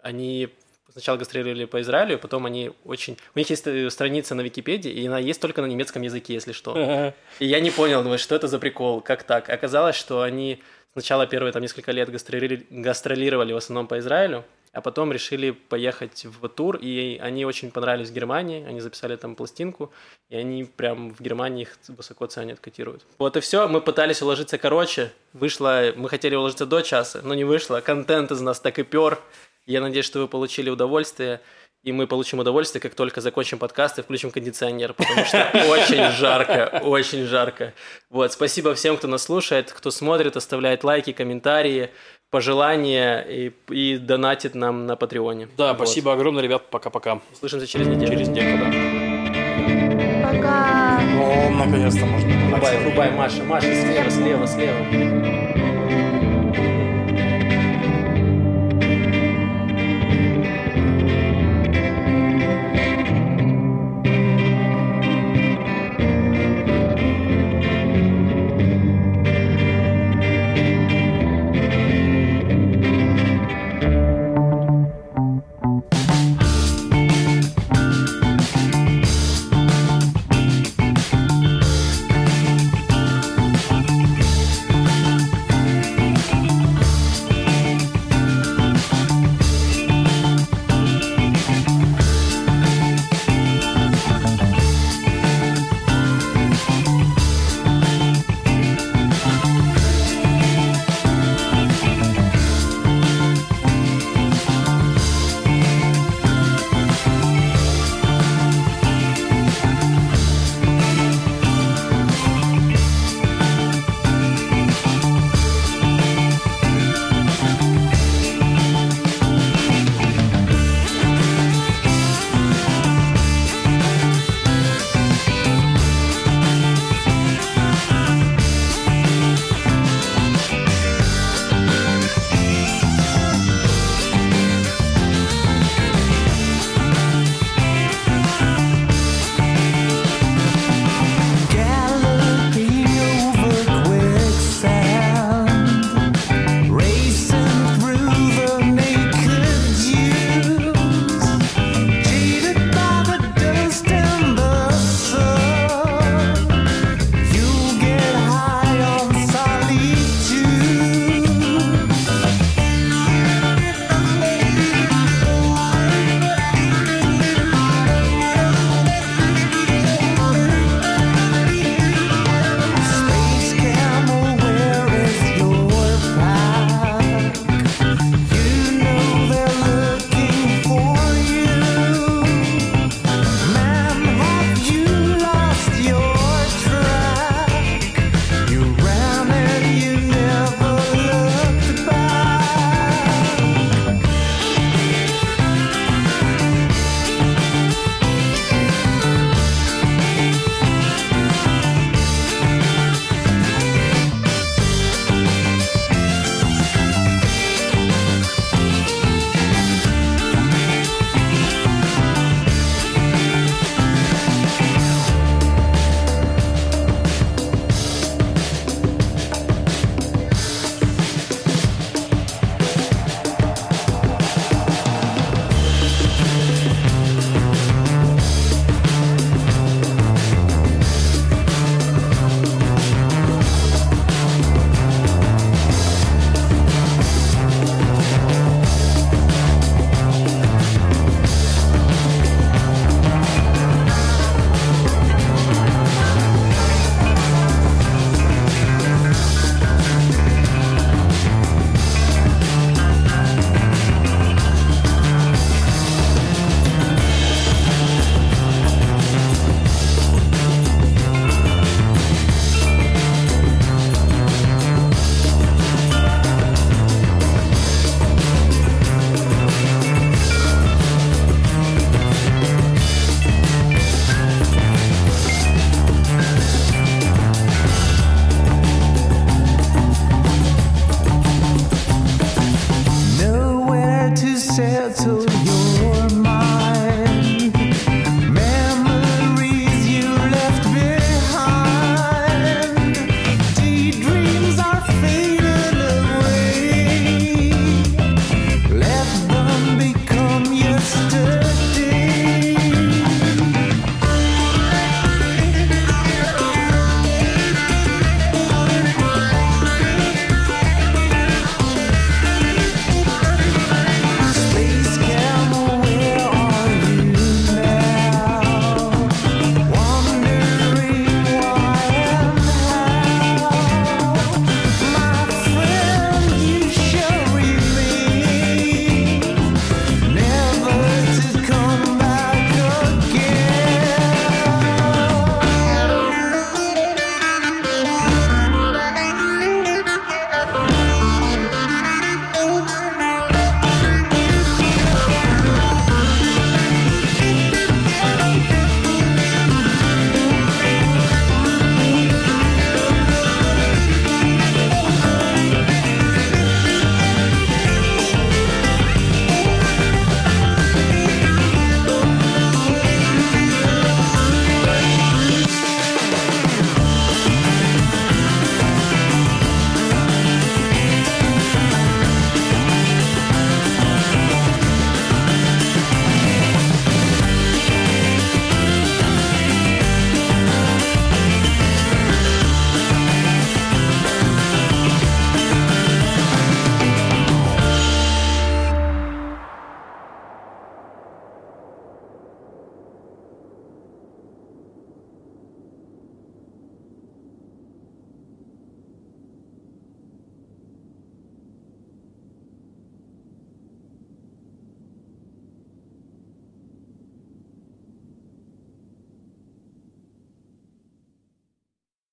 они сначала гастролировали по Израилю, потом они очень... У них есть э, страница на Википедии, и она есть только на немецком языке, если что. И я не понял, думаю, что это за прикол, как так? Оказалось, что они сначала первые там несколько лет гастролировали, гастролировали в основном по Израилю, а потом решили поехать в тур, и они очень понравились Германии, они записали там пластинку, и они прям в Германии их высоко ценят, котируют. Вот и все, мы пытались уложиться короче, вышло, мы хотели уложиться до часа, но не вышло, контент из нас так и пер, я надеюсь, что вы получили удовольствие, и мы получим удовольствие, как только закончим подкаст и включим кондиционер, потому что очень жарко, очень жарко. Вот, спасибо всем, кто нас слушает, кто смотрит, оставляет лайки, комментарии, пожелания и, и донатит нам на Патреоне. Да, Вот. спасибо огромное, ребят. Пока-пока. Услышимся через неделю. Через недельку, да. Пока. Ну, наконец-то можно. Рубай, рубай, Маша, Маша, слева, слева, слева.